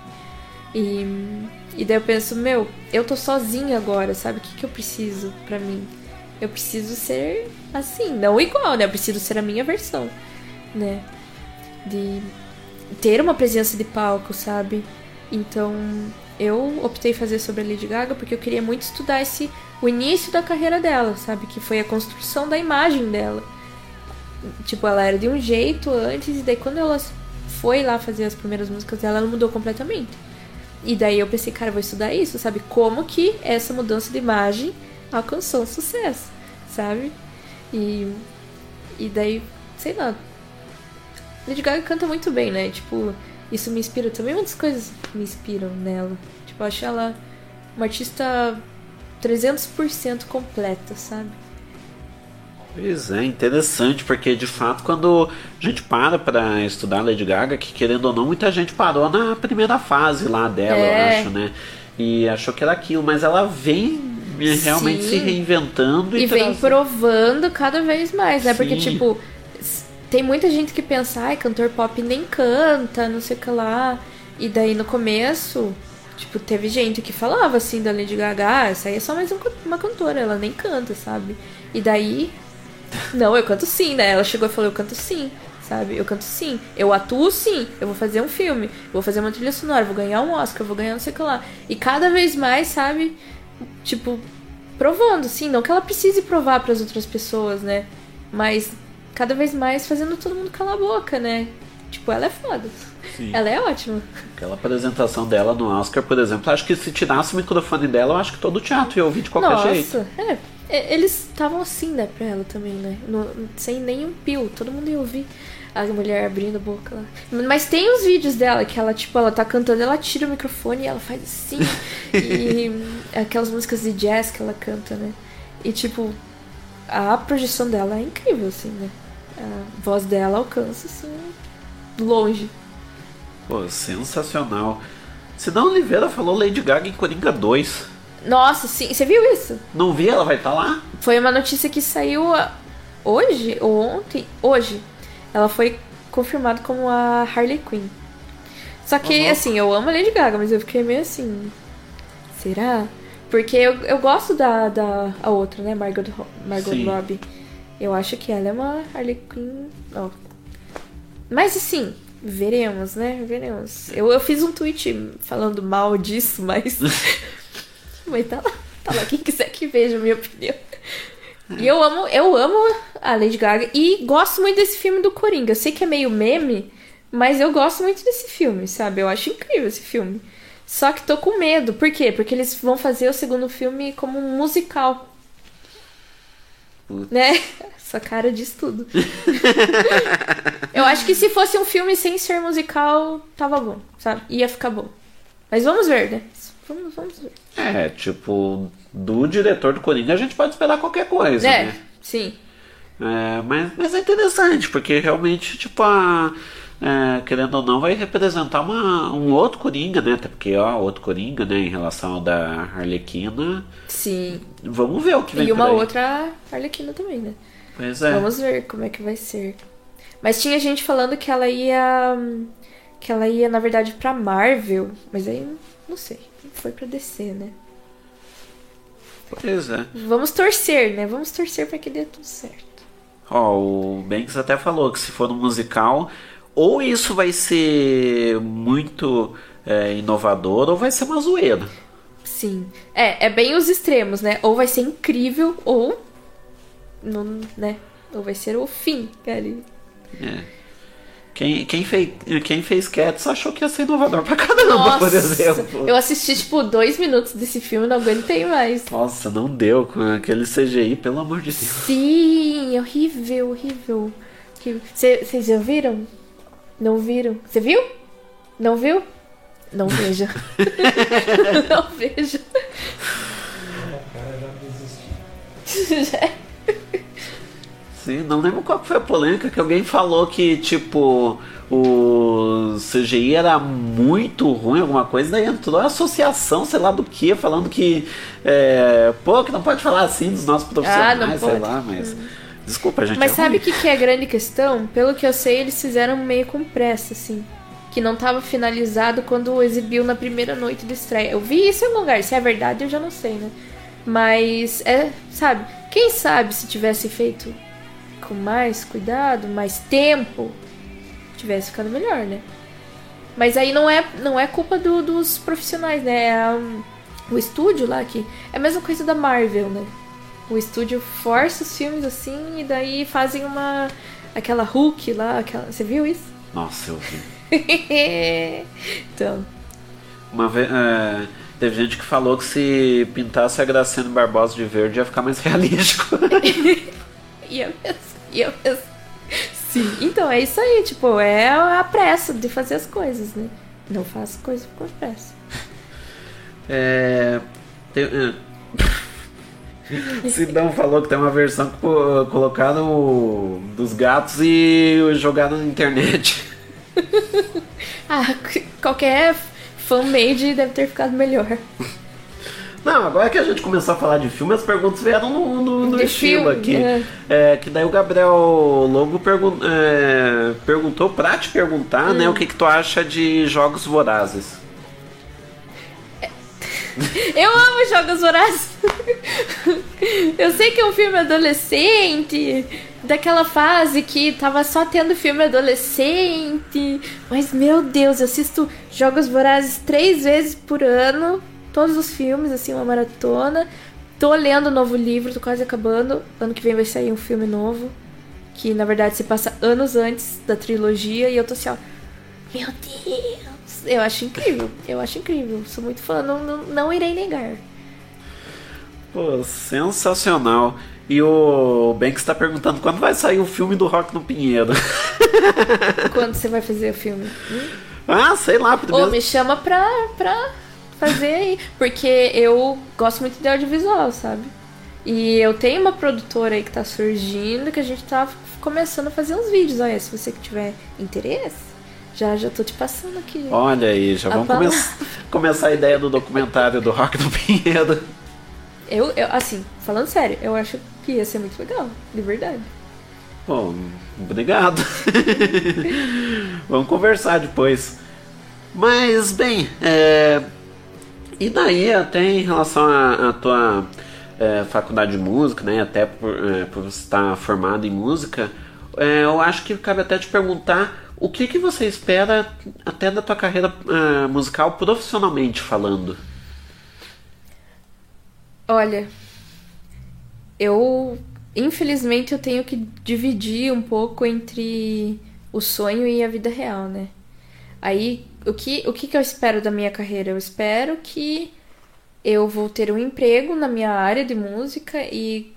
E, e daí eu penso, meu, eu tô sozinha agora, sabe? O que, que eu preciso pra mim? Eu preciso ser assim, não igual, né? Eu preciso ser a minha versão, né? De ter uma presença de palco, sabe? Então, eu optei fazer sobre a Lady Gaga porque eu queria muito estudar esse o início da carreira dela, sabe? Que foi a construção da imagem dela. Tipo, ela era de um jeito antes, e daí quando ela foi lá fazer as primeiras músicas dela, ela mudou completamente. E daí eu pensei, cara, eu vou estudar isso, sabe? Como que essa mudança de imagem alcançou um sucesso, sabe? E, e daí, sei lá. Lady Gaga canta muito bem, né? Tipo, isso me inspira também. Muitas coisas me inspiram nela. Tipo, eu acho ela uma artista 300% completa, sabe? Pois é, interessante, porque de fato quando a gente para pra estudar Lady Gaga, que querendo ou não, muita gente parou na primeira fase lá dela, É. eu acho, né? E achou que era aquilo, mas ela vem realmente Sim. se reinventando e, E vem provando cada vez mais, né? Porque, Sim. tipo, s- tem muita gente que pensa, ai, cantor pop nem canta, não sei o que lá. E daí no começo, tipo, teve gente que falava assim da Lady Gaga, "Ah, essa aí é só mais um uma cantora, ela nem canta, sabe? E daí, não, eu canto sim, né? Ela chegou e falou, eu canto sim, sabe? Eu canto sim, eu atuo sim, eu vou fazer um filme, eu vou fazer uma trilha sonora, vou ganhar um Oscar, vou ganhar não sei o que lá. E cada vez mais, sabe? Tipo, provando, sim, não que ela precise provar para as outras pessoas, né? Mas cada vez mais fazendo todo mundo calar a boca, né? Tipo, ela é foda. Sim. Ela é ótima. Aquela apresentação dela no Oscar, por exemplo, acho que se tirasse o microfone dela, eu acho que todo o teatro ia ouvir de qualquer Nossa, jeito. é. E- Eles estavam assim, né, pra ela também, né? No- sem nenhum pio. Todo mundo ia ouvir a mulher abrindo a boca lá. Mas tem uns vídeos dela que ela, tipo, ela tá cantando, ela tira o microfone e ela faz assim. e aquelas músicas de jazz que ela canta, né? E, tipo, a projeção dela é incrível, assim, né? A voz dela alcança, assim, longe. Pô, sensacional. Sidão Oliveira falou Lady Gaga em Coringa 2. Nossa, sim. Você viu isso? Não vi, ela vai estar lá? Foi uma notícia que saiu ah, hoje ou ontem. Hoje. Ela foi confirmada como a Harley Quinn. Só que, Uhum. assim, eu amo a Lady Gaga, mas eu fiquei meio assim. Será? Porque eu, eu gosto da, da a outra, né? Margot, Margot Sim. Robbie. Eu acho que ela é uma Harley Quinn. Ó. Mas assim, veremos, né? Veremos. Eu, eu fiz um tweet falando mal disso, mas. mas tá lá. Tá lá. Quem quiser que veja a minha opinião. E eu amo, eu amo a Lady Gaga e gosto muito desse filme do Coringa. Eu sei que é meio meme, mas eu gosto muito desse filme, sabe? Eu acho incrível esse filme. Só que tô com medo. Por quê? Porque eles vão fazer o segundo filme como um musical. Né? Essa cara diz tudo. eu acho que se fosse um filme sem ser musical, tava bom, sabe? Ia ficar bom. Mas vamos ver, né? Vamos, vamos ver. É, tipo, do diretor do Coringa a gente pode esperar qualquer coisa, é, né? sim. É, mas, mas é interessante, porque realmente, tipo, a, é, querendo ou não, vai representar uma, um outro Coringa, né? Até porque, ó, outro Coringa, né, em relação ao da Arlequina. Sim. Vamos ver o que vem E uma outra Arlequina também, né? Pois é. Vamos ver como é que vai ser. Mas tinha gente falando que ela ia. Que ela ia, na verdade, pra Marvel. Mas aí, não sei. Foi pra DC, né? Pois é. Vamos torcer, né? Vamos torcer pra que dê tudo certo. Ó, o Banks até falou que se for um musical, ou isso vai ser muito é, inovador, ou vai ser uma zoeira. Sim. É, é bem os extremos, né? Ou vai ser incrível, ou. Não, né? Ou vai ser o fim ali. É. Quem, quem, fez, quem fez Cats achou que ia ser inovador pra caramba, por exemplo. Eu assisti, tipo, dois minutos desse filme e não aguentei mais. Nossa, não deu com aquele CGI, pelo amor de Deus. Sim, horrível, horrível. Vocês já viram? Não viram? Você viu? Não viu? Não veja. não veja. cara já desisti. Sim, não lembro qual foi a polêmica que alguém falou que, tipo, o CGI era muito ruim, alguma coisa, daí entrou a associação, sei lá do que, falando que, é, pô, que não pode falar assim dos nossos profissionais, Ah, não sei pode. lá, mas. Desculpa, gente. Mas é sabe o que, que é a grande questão? Pelo que eu sei, eles fizeram meio com pressa, assim. Que não tava finalizado quando exibiu na primeira noite de estreia. Eu vi isso em algum lugar. Se é verdade, eu já não sei, né? Mas, é, sabe? Quem sabe se tivesse feito com mais cuidado, mais tempo, tivesse ficado melhor, né? Mas aí não é, não é culpa do- dos profissionais, né? É a- o estúdio lá que. É a mesma coisa da Marvel, né? O estúdio força os filmes assim e daí fazem uma. aquela Hulk lá, aquela. Você viu isso? Nossa, eu vi. então. Uma vez. é, teve gente que falou que se pintasse a Graciane Barbosa de verde ia ficar mais realístico. Ia mesmo, ia mesmo. Sim, então é isso aí, tipo, é a pressa de fazer as coisas, né? Não faço coisa com pressa. É. tem- é. Sidão falou que tem uma versão que colocaram dos gatos e jogaram na internet. Ah, qualquer fan-made deve ter ficado melhor. Não, agora que a gente começou a falar de filme, as perguntas vieram no, no, no estilo filme, aqui. é. É, que daí o Gabriel Lobo pergun é, perguntou pra te perguntar, Hum. né, o que, que tu acha de jogos vorazes. Eu amo Jogos Vorazes. Eu sei que é um filme adolescente, daquela fase que tava só tendo filme adolescente. Mas, meu Deus, eu assisto Jogos Vorazes três vezes por ano. Todos os filmes, assim, uma maratona. Tô lendo o novo livro, tô quase acabando. Ano que vem vai sair um filme novo. Que, na verdade, se passa anos antes da trilogia. E eu tô assim, ó... Meu Deus! Eu acho incrível. Eu acho incrível. Sou muito fã, não, não, não irei negar. Pô, sensacional. E o Banks tá perguntando quando vai sair o filme do Rock no Pinheiro. Quando você vai fazer o filme? Hum? ah, sei lá, Ou primeiro. me chama pra, pra fazer aí. Porque eu gosto muito de audiovisual, sabe? E eu tenho uma produtora aí que tá surgindo que a gente tá começando a fazer uns vídeos. Olha, se você que tiver interesse, já, já tô te passando aqui. Olha aí, já A vamos come começar a ideia do documentário do Rock no Pinheiro. Eu, eu, assim, falando sério, eu acho que ia ser muito legal, de verdade. Pô, obrigado. Vamos conversar depois. Mas, bem, é... e daí até em relação à à tua é, faculdade de música, né? Até por, é, por estar formado em música, é, eu acho que cabe até te perguntar o que, que você espera até da tua carreira é, musical profissionalmente falando. Olha, eu infelizmente eu tenho que dividir um pouco entre o sonho e a vida real, né? Aí, o que, o que, que eu espero da minha carreira? Eu espero que eu vou ter um emprego na minha área de música e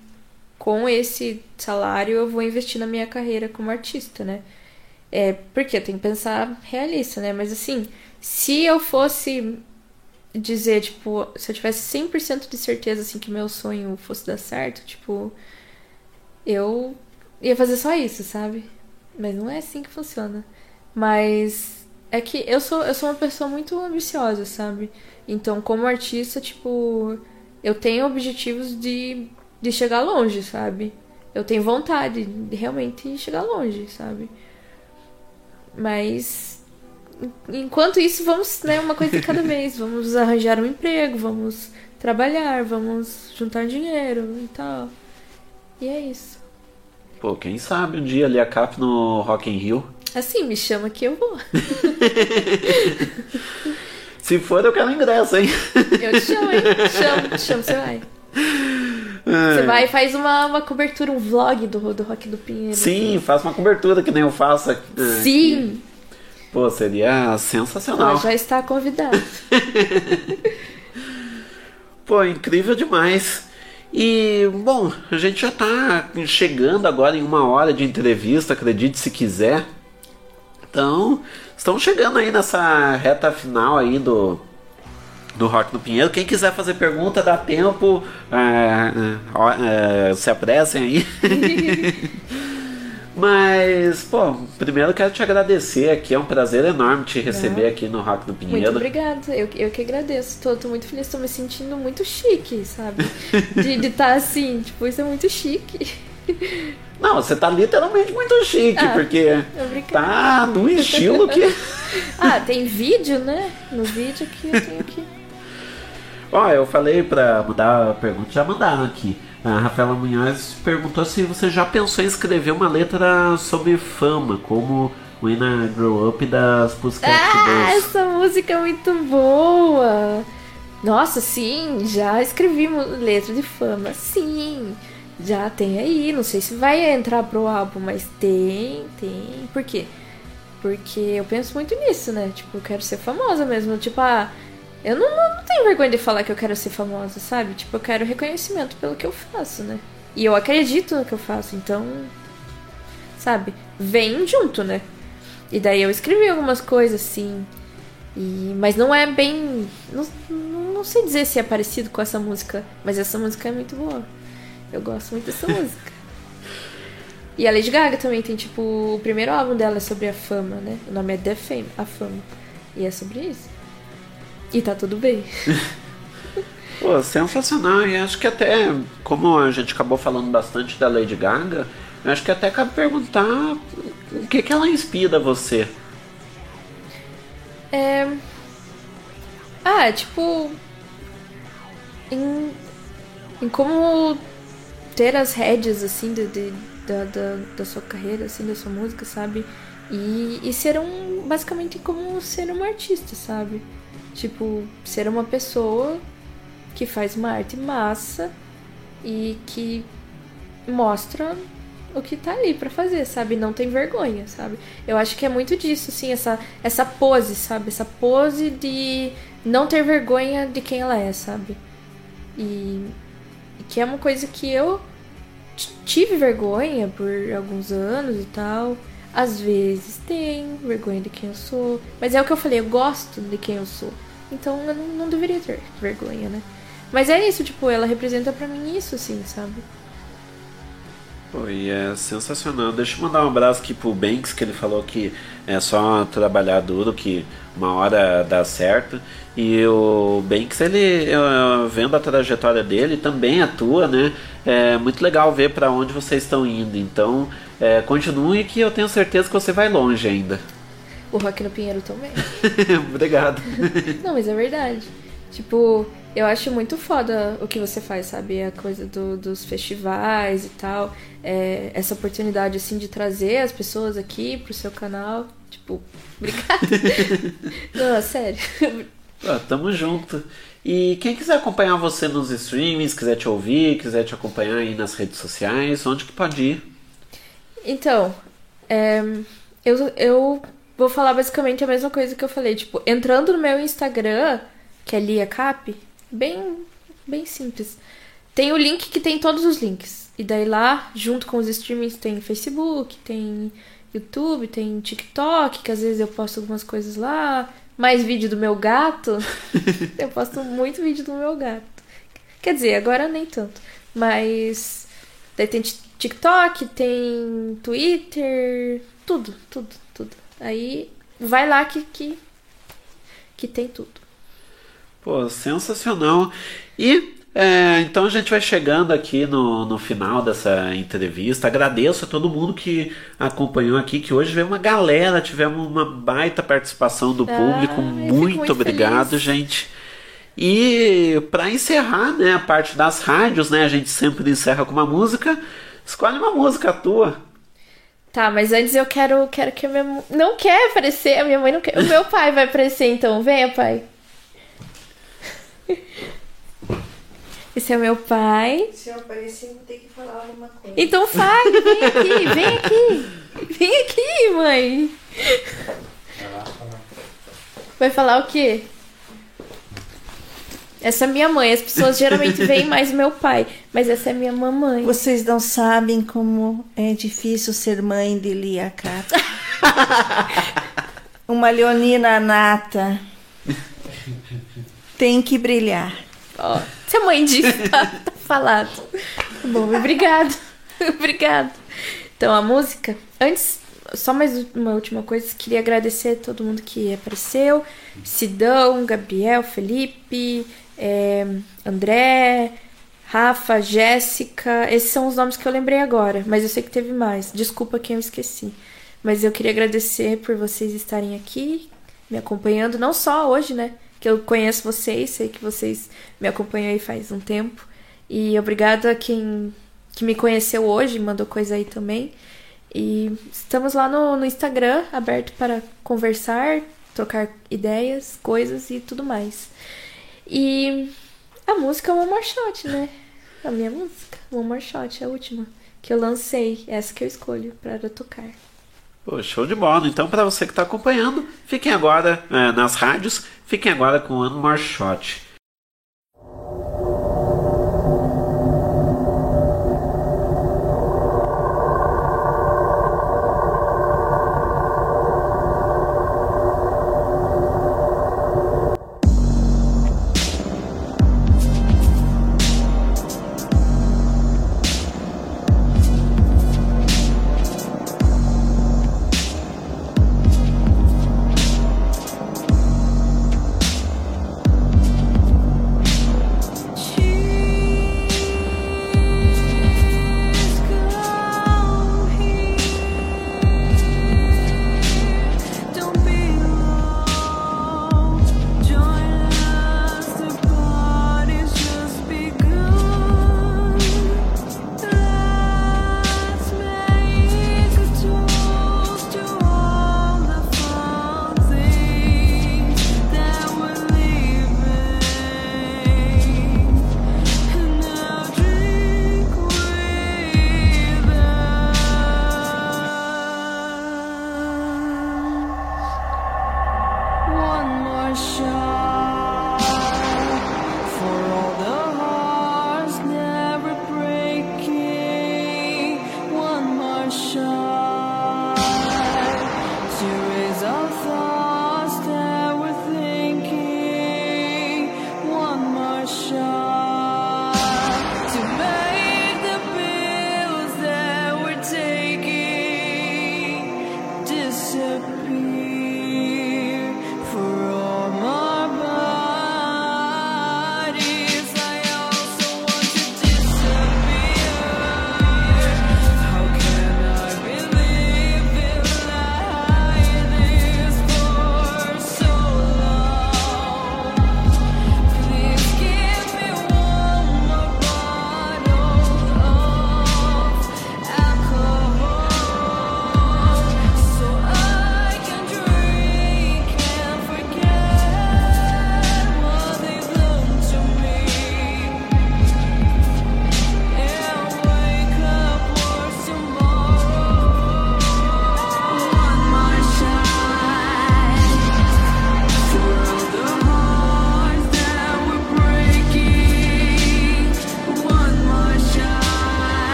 com esse salário eu vou investir na minha carreira como artista, né? É, porque eu tenho que pensar realista, né? Mas assim, se eu fosse dizer, tipo, se eu tivesse 100% de certeza, assim, que meu sonho fosse dar certo, tipo, eu ia fazer só isso, sabe? Mas não é assim que funciona. Mas é que eu sou, eu sou uma pessoa muito ambiciosa, sabe? Então, como artista, tipo, eu tenho objetivos de, de chegar longe, sabe? Eu tenho vontade de realmente chegar longe, sabe? Mas enquanto isso, vamos, né, uma coisa de cada vez. Vamos arranjar um emprego, vamos trabalhar, vamos juntar dinheiro e tal. E é isso. Pô, quem sabe um dia ali a cap no Rock in Rio. Assim, me chama que eu vou. Se for, eu quero ingresso, hein? Eu te chamo, hein? Te chamo, te chamo, você vai. Você vai e faz uma, uma cobertura, um vlog do, do Rock do Pinheiro. Sim, faça uma cobertura que nem eu faço aqui. Sim! Pô, seria sensacional. Ela já está convidada. Pô, incrível demais. E, bom, a gente já tá chegando agora em uma hora de entrevista, acredite se quiser. Então, estamos chegando aí nessa reta final aí do, do Rock no Pinheiro. Quem quiser fazer pergunta, dá tempo. é, é, é, se apressem aí. Mas, pô, primeiro quero te agradecer aqui. É um prazer enorme te receber Não. aqui no Rock no Muito Pinheiro. obrigada. Eu, eu que agradeço. Tô, tô muito feliz, tô me sentindo muito chique, sabe? De estar assim, tipo, isso é muito chique. Não, você tá literalmente muito chique, Ah, porque tá num estilo que. ah, tem vídeo, né? No vídeo que eu tenho aqui. Ó, eu falei pra mudar a pergunta, já mandaram aqui. A Rafaela Munhoz perguntou se você já pensou em escrever uma letra sobre fama, como When I Grow Up das Pussycat Ah, Dolls. essa música é muito boa! Nossa, sim, já escrevi letra de fama, sim. Já tem aí, não sei se vai entrar pro álbum, mas tem, tem. Por quê? Porque eu penso muito nisso, né? Tipo, eu quero ser famosa mesmo. Tipo, ah, eu não, não, tenho vergonha de falar que eu quero ser famosa, sabe? Tipo, eu quero reconhecimento pelo que eu faço, né? E eu acredito no que eu faço, então. Sabe? Vem junto, né? E daí eu escrevi algumas coisas, assim. E, mas não é bem. Não, não sei dizer se é parecido com essa música, mas essa música é muito boa. Eu gosto muito dessa música. E a Lady Gaga também tem, tipo, o primeiro álbum dela é sobre a fama, né? O nome é The Fame, a fama. E é sobre isso. E tá tudo bem. Pô, sensacional. E acho que até, como a gente acabou falando bastante da Lady Gaga, eu acho que até cabe perguntar o que, que ela inspira você. É. Ah, tipo. Em, em como ter as rédeas, assim, de, de- da, da, da sua carreira, assim, da sua música, sabe? E, e ser um. Basicamente como ser um artista, sabe? Tipo, ser uma pessoa que faz uma arte massa e que mostra o que tá ali pra fazer, sabe? Não tem vergonha, sabe? Eu acho que é muito disso, assim, essa, essa pose, sabe? Essa pose de não ter vergonha de quem ela é, sabe? E que é uma coisa que eu tive vergonha por alguns anos e tal. Às vezes tenho vergonha de quem eu sou. Mas é o que eu falei, eu gosto de quem eu sou. Então eu não, não deveria ter vergonha, né? Mas é isso, tipo, ela representa pra mim isso, assim, sabe? E é sensacional. Deixa eu mandar um abraço aqui pro Banks, que ele falou que é só trabalhar duro, que uma hora dá certo. E o Banks, ele, vendo a trajetória dele, também atua, né? É muito legal ver pra onde vocês estão indo. Então, é, continue que eu tenho certeza que você vai longe ainda. O Rock no Pinheiro também. Obrigado. Não, mas é verdade. Tipo, eu acho muito foda o que você faz, sabe? A coisa do- dos festivais e tal. É, essa oportunidade, assim, de trazer as pessoas aqui pro seu canal. Tipo, obrigada. Não, sério. Pô, tamo junto. E quem quiser acompanhar você nos streamings, quiser te ouvir, quiser te acompanhar aí nas redes sociais, onde que pode ir? Então, é, eu, eu vou falar basicamente a mesma coisa que eu falei. Tipo, entrando no meu Instagram, que é Lia Cap, bem, bem simples. Tem o link que tem todos os links. E daí lá, junto com os streamings, tem Facebook, tem YouTube, tem TikTok, que às vezes eu posto algumas coisas lá. Mais vídeo do meu gato. eu posto muito vídeo do meu gato. Quer dizer, agora nem tanto. Mas daí tem ti- TikTok, tem Twitter, tudo, tudo, tudo. Aí vai lá que, que, que tem tudo. Pô, sensacional. E é, então a gente vai chegando aqui no, no final dessa entrevista. Agradeço a todo mundo que acompanhou aqui, que hoje veio uma galera, tivemos uma baita participação do Ah, público. Muito, muito obrigado, feliz. gente. E para encerrar, né, a parte das rádios, né, a gente sempre encerra com uma música. Escolhe uma música tua. Tá, mas antes eu quero, quero que a minha mãe. Não quer aparecer, a minha mãe não quer. O meu pai vai aparecer, então. Venha, pai. Esse é o meu pai. Se eu aparecer, eu vou ter que falar alguma coisa. Então fale, vem aqui, vem aqui. Vem aqui, mãe. Vai falar o quê? Essa é minha mãe. As pessoas geralmente veem mais meu pai, mas essa é minha mamãe. Vocês não sabem como é difícil ser mãe de Lia Cata. Uma leonina nata. Tem que brilhar. Ó, você mãe disso, tá, tá falado. Tá bom, obrigado. obrigado. Então, a música. Antes, só mais uma última coisa. Queria agradecer a todo mundo que apareceu. Sidão, Gabriel, Felipe, é, André, Rafa, Jéssica. Esses são os nomes que eu lembrei agora. Mas eu sei que teve mais. Desculpa quem eu esqueci. Mas eu queria agradecer por vocês estarem aqui, me acompanhando. Não só hoje, né? Que eu conheço vocês, sei que vocês me acompanham aí faz um tempo. E obrigada a quem que me conheceu hoje, mandou coisa aí também. E estamos lá no, no Instagram, aberto para conversar, trocar ideias, coisas e tudo mais. E a música é One More Shot, né? A minha música, One More Shot, a última que eu lancei, essa que eu escolho para tocar. Pô, show de bola. Então, para você que está acompanhando, fiquem agora é, nas rádios, fiquem agora com One More Shot.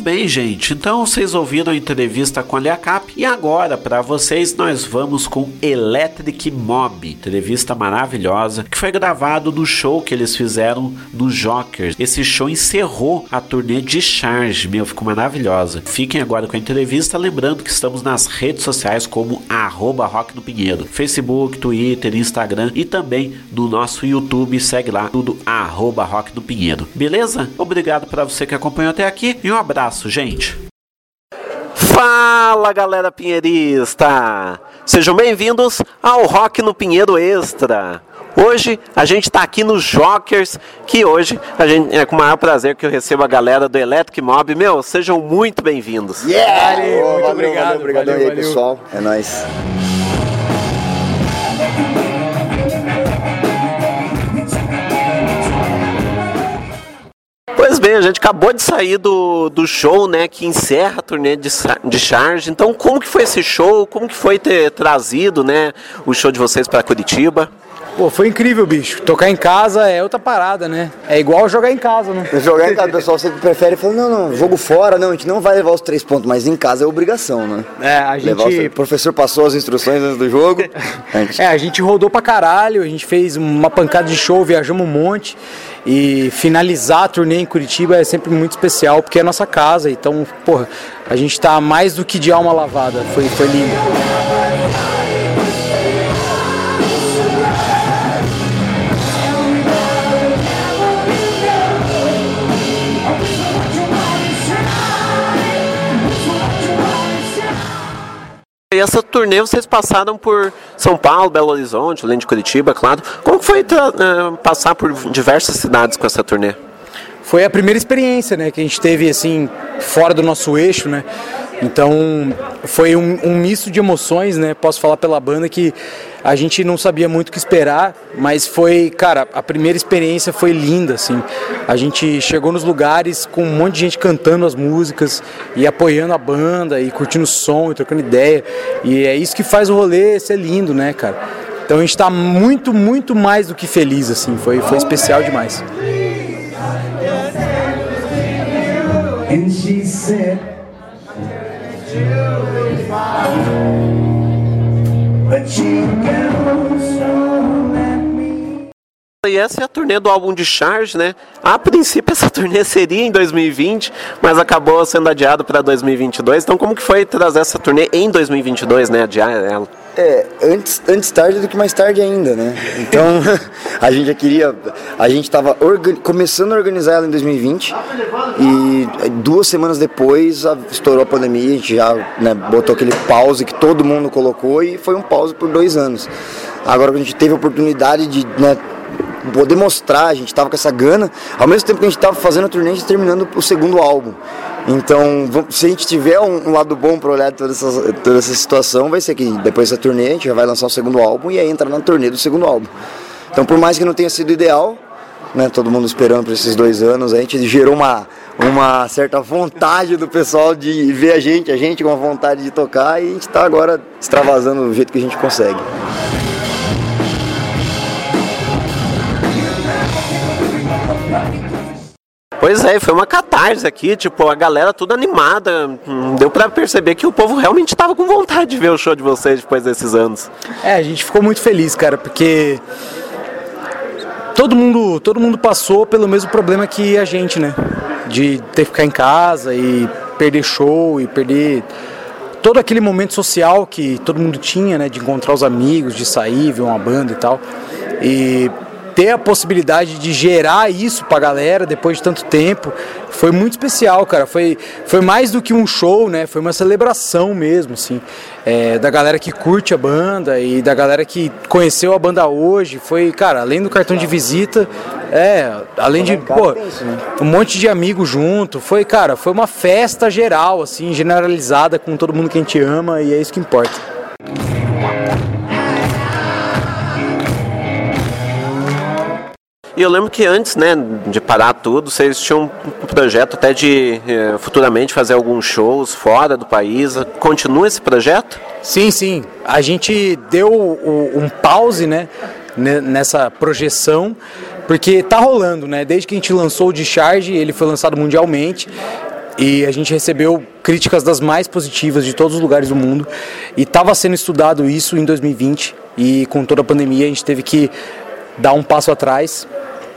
Bem, gente, então vocês ouviram a entrevista com a Liacap e agora, para vocês, nós vamos com Electric Mob, entrevista maravilhosa que foi gravado no show que eles fizeram no Jokers. Esse show encerrou a turnê de Charge, meu, ficou maravilhosa. Fiquem agora com a entrevista, lembrando que estamos nas redes sociais como arroba Rock no Pinheiro, Facebook, Twitter, Instagram e também no nosso YouTube, segue lá, tudo arroba Rock no Pinheiro. Beleza? Obrigado para você que acompanhou até aqui e um abraço, gente. Fala galera pinheirista! Sejam bem-vindos ao Rock no Pinheiro Extra. Hoje a gente está aqui nos Jokers, que hoje a gente, é com o maior prazer que eu recebo a galera do Electric Mob. Meu, sejam muito bem-vindos. Yeah! Valeu, muito obrigado. Obrigado aí, pessoal. É nóis. Pois bem, a gente acabou de sair do, do show, né, que encerra a turnê de, de Charge. Então, como que foi esse show? Como que foi ter trazido, né, o show de vocês para Curitiba? Pô, foi incrível, bicho. Tocar em casa é outra parada, né? É igual jogar em casa, né? Jogar em casa, o pessoal sempre prefere falar, não, não, jogo fora, não, a gente não vai levar os três pontos, mas em casa é obrigação, né? É, a os gente. três- O professor passou as instruções antes do jogo. A gente... É, a gente rodou pra caralho, a gente fez uma pancada de show, viajamos um monte. E finalizar a turnê em Curitiba é sempre muito especial, porque é a nossa casa. Então, porra, a gente tá mais do que de alma lavada. Foi, foi lindo. E essa turnê vocês passaram por São Paulo, Belo Horizonte, além de Curitiba, claro. Como foi eh, passar por diversas cidades com essa turnê? Foi a primeira experiência, né, que a gente teve assim fora do nosso eixo, né? Então foi um, um misto de emoções, né? Posso falar pela banda que a gente não sabia muito o que esperar, mas foi, cara, a primeira experiência foi linda, assim. A gente chegou nos lugares com um monte de gente cantando as músicas e apoiando a banda e curtindo o som e trocando ideia. E é isso que faz o rolê ser lindo, né, cara? Então a gente tá muito, muito mais do que feliz, assim. Foi, foi especial demais. And she said, But she goes on. E essa é a turnê do álbum de Charge, né? A princípio essa turnê seria em 2020, mas acabou sendo adiado para 2022. Então como que foi trazer essa turnê em 2022, né? Adiar ela. É, antes, antes tarde do que mais tarde ainda, né? Então, a gente já queria. A gente estava começando a organizar ela em 2020 e duas semanas depois a- estourou a pandemia, a gente já né, botou aquele pause que todo mundo colocou e foi um pause por dois anos. Agora que a gente teve a oportunidade de né, poder mostrar, a gente estava com essa gana, ao mesmo tempo que a gente estava fazendo a turnê, a gente terminando o segundo álbum. Então, se a gente tiver um, lado bom para olhar toda essa, toda essa situação, vai ser que depois dessa turnê a gente já vai lançar o segundo álbum e aí entrar na turnê do segundo álbum. Então, por mais que não tenha sido ideal, né, todo mundo esperando por esses dois anos, a gente gerou uma, uma certa vontade do pessoal de ver a gente, a gente com a vontade de tocar e a gente está agora extravasando do jeito que a gente consegue. Pois é, foi uma catarse aqui, tipo, a galera toda animada. Hum, Deu pra perceber que o povo realmente tava com vontade de ver o show de vocês depois desses anos. É, a gente ficou muito feliz, cara, porque todo mundo, todo mundo passou pelo mesmo problema que a gente, né? De ter que ficar em casa e perder show e perder todo aquele momento social que todo mundo tinha, né? De encontrar os amigos, de sair, ver uma banda e tal. E ter a possibilidade de gerar isso pra galera depois de tanto tempo foi muito especial, cara. Foi, foi mais do que um show, né? Foi uma celebração mesmo, assim, é, da galera que curte a banda e da galera que conheceu a banda hoje. Foi, cara, além do cartão de visita, é, além de, pô, um monte de amigos junto. Foi, cara, foi uma festa geral, assim, generalizada com todo mundo que a gente ama e é isso que importa. E eu lembro que antes, né, de parar tudo, vocês tinham um projeto até de eh, futuramente fazer alguns shows fora do país. Continua esse projeto? Sim, sim. A gente deu um pause, né, ne- nessa projeção, porque tá rolando, né? Desde que a gente lançou o Discharge, ele foi lançado mundialmente. e a gente recebeu críticas das mais positivas de todos os lugares do mundo e estava sendo estudado isso em 2020 e com toda a pandemia a gente teve que dar um passo atrás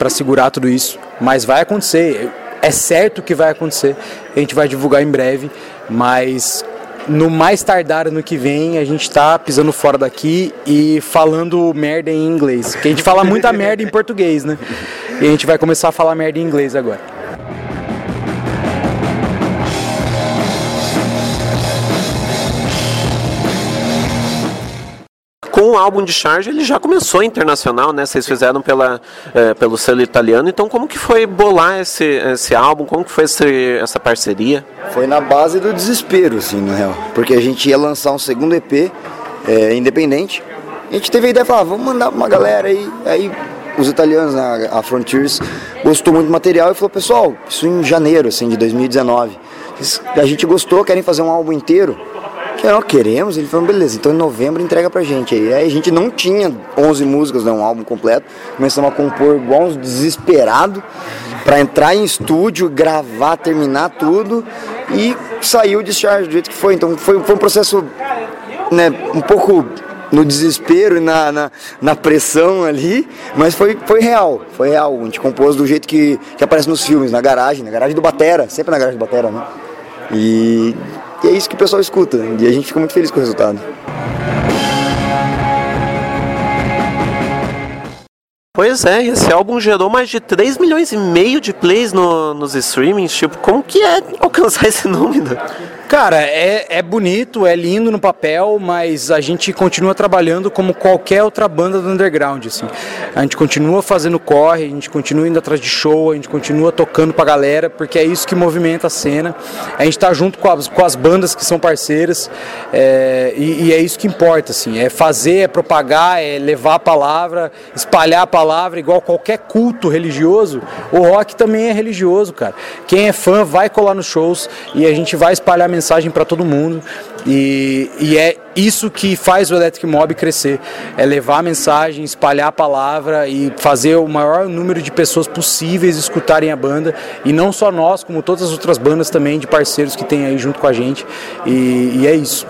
para segurar tudo isso, mas vai acontecer, é certo que vai acontecer, a gente vai divulgar em breve, mas no mais tardar ano que vem a gente tá pisando fora daqui e falando merda em inglês, porque a gente fala muita merda em português, né? E a gente vai começar a falar merda em inglês agora. Com o álbum de Charge, ele já começou internacional, né? Vocês fizeram pela, eh, pelo selo italiano. Então, como que foi bolar esse, esse álbum? Como que foi esse, essa parceria? Foi na base do desespero, assim, na real. Porque a gente ia lançar um segundo EP é, independente. A gente teve a ideia de falar, "Ah, vamos mandar uma galera aí. Aí os italianos, né, a Frontiers, gostou muito do material e falou, pessoal, isso em janeiro, assim, de 2019. A gente gostou, querem fazer um álbum inteiro. Que nós queremos, ele falou, beleza, então em novembro entrega pra gente aí. Aí a gente não tinha 11 músicas, né, um álbum completo. Começamos a compor igual uns desesperados pra entrar em estúdio, gravar, terminar tudo e saiu o discharge do jeito que foi. Então foi, foi um processo né, um pouco no desespero e na, na, na pressão ali, mas foi, foi real, foi real. A gente compôs do jeito que, que aparece nos filmes, na garagem, na garagem do Batera, sempre na garagem do Batera, né? E, e é isso que o pessoal escuta, e a gente fica muito feliz com o resultado. Pois é, esse álbum gerou mais de 3 milhões e meio de plays no- nos streamings. Tipo, como que é alcançar esse número? Cara, é, é bonito, é lindo no papel, mas a gente continua trabalhando como qualquer outra banda do underground, assim. A gente continua fazendo corre, a gente continua indo atrás de show, a gente continua tocando pra galera, porque é isso que movimenta a cena. A gente tá junto com as, com as bandas que são parceiras, é, e, e é isso que importa, assim. É fazer, é propagar, é levar a palavra, espalhar a palavra, igual qualquer culto religioso. O rock também é religioso, cara. Quem é fã vai colar nos shows e a gente vai espalhar a mensagem para todo mundo. E, e é isso que faz o Electric Mob crescer. É levar a mensagem, espalhar a palavra e fazer o maior número de pessoas possíveis escutarem a banda. E não só nós, como todas as outras bandas também, de parceiros que tem aí junto com a gente. E, e é isso.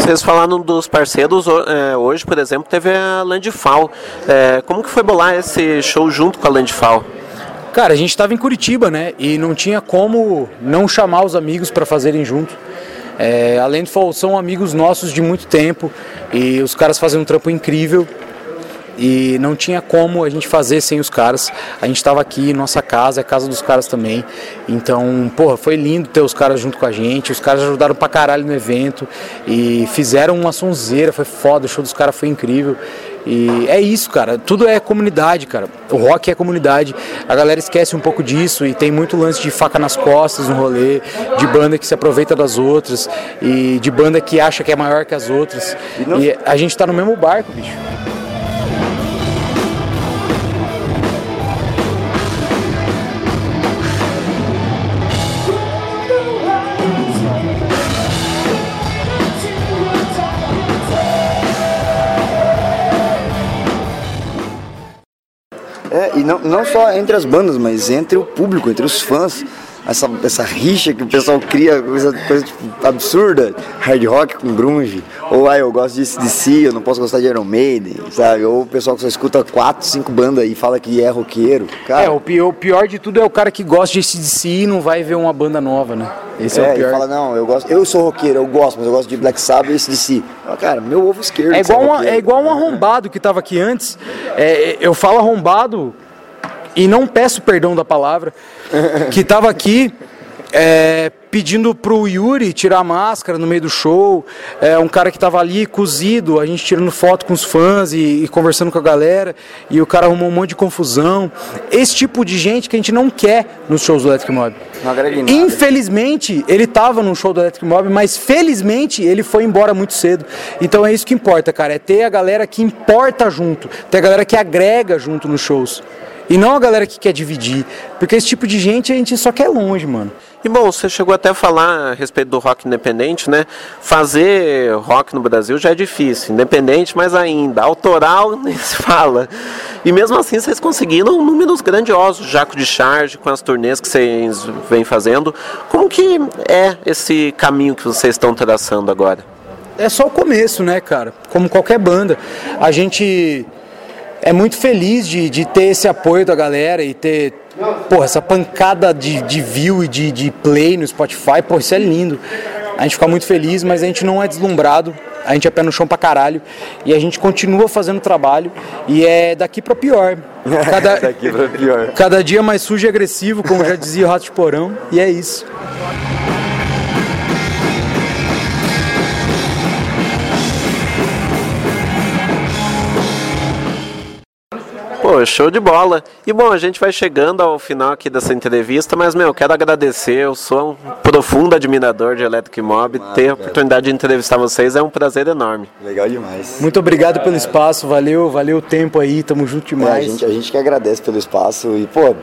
Vocês falaram dos parceiros, é, hoje, por exemplo, teve a Landfall. É, como que foi bolar esse show junto com a Landfall? Cara, a gente estava em Curitiba, né? E não tinha como não chamar os amigos para fazerem junto. É, a Landfall são amigos nossos de muito tempo e os caras fazem um trampo incrível e não tinha como a gente fazer sem os caras. A gente estava aqui, nossa casa, é a casa dos caras também. Então, porra, foi lindo ter os caras junto com a gente. Os caras ajudaram pra caralho no evento e fizeram uma sonzeira, foi foda, o show dos caras foi incrível. E é isso, cara. Tudo é comunidade, cara. O rock é comunidade. A galera esquece um pouco disso e tem muito lance de faca nas costas no rolê, de banda que se aproveita das outras e de banda que acha que é maior que as outras. E a gente tá no mesmo barco, bicho. E não, não só entre as bandas, mas entre o público, entre os fãs. Essa, essa rixa que o pessoal cria, coisa, coisa tipo, absurda, hard rock com grunge, ou ah, eu gosto de DC, eu não posso gostar de Iron Maiden, sabe? Ou o pessoal que só escuta quatro, cinco bandas e fala que é roqueiro. Cara, É, o pior, o pior de tudo é o cara que gosta de ACDC e não vai ver uma banda nova, né? Esse é, o e pior. fala, não, eu gosto, eu sou roqueiro, eu gosto, mas eu gosto de Black Sabbath e. Fala, Cara, meu ovo esquerdo. É igual, uma- roqueiro. é igual um arrombado que tava aqui antes. É, eu falo arrombado e não peço perdão da palavra, que tava aqui é, pedindo pro Yuri tirar a máscara no meio do show. É, um cara que tava ali cozido, a gente tirando foto com os fãs e, e conversando com a galera, e o cara arrumou um monte de confusão. Esse tipo de gente que a gente não quer nos shows do Electric Mob. Infelizmente, ele estava num show do Electric Mob, mas felizmente ele foi embora muito cedo. Então é isso que importa, cara. É ter a galera que importa junto, ter a galera que agrega junto nos shows. E não a galera que quer dividir. Porque esse tipo de gente a gente só quer longe, mano. E bom, você chegou até a falar a respeito do rock independente, né? Fazer rock no Brasil já é difícil, independente mais ainda, autoral nem se fala. E mesmo assim vocês conseguiram números grandiosos, Jaco de Charge, com as turnês que vocês vêm fazendo. Como que é esse caminho que vocês estão traçando agora? é só o começo, né, cara? Como qualquer banda. A gente é muito feliz de, de ter esse apoio da galera e ter, porra, essa pancada de, de view e de, de play no Spotify, pô, isso é lindo. A gente fica muito feliz, mas a gente não é deslumbrado, a gente é pé no chão pra caralho e a gente continua fazendo trabalho e é daqui pra pior. Cada, Daqui pra pior. cada dia mais sujo e agressivo, como já dizia o Rato de Porão, e é isso. Pô, show de bola. E bom, a gente vai chegando ao final aqui dessa entrevista, mas, meu, quero agradecer. Eu sou um profundo admirador de Electric Mob. Ter a oportunidade de entrevistar vocês é um prazer enorme. Legal demais. Muito obrigado pelo espaço, valeu, valeu o tempo aí, tamo junto É, a, demais. gente, a gente que agradece pelo espaço e, pô,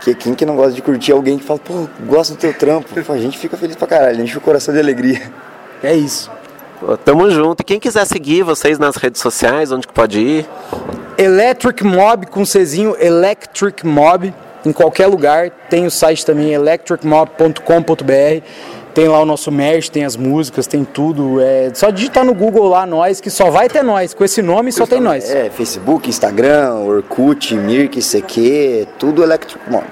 que, quem que não gosta de curtir alguém que fala, pô, gosto do teu trampo? Pô, a gente fica feliz pra caralho, enche o coração de alegria. É isso. Tamo junto. E quem quiser seguir vocês nas redes sociais, onde que pode ir? Electric Mob com Czinho, Electric Mob, em qualquer lugar. Tem o site também, electricmob.com.br. Tem lá o nosso merch, tem as músicas, tem tudo. É só digitar no Google lá nós, que só vai ter nós. Com esse nome só tem nós. É, Facebook, Instagram, Orkut, Mirk, CQ, tudo Electric Mob.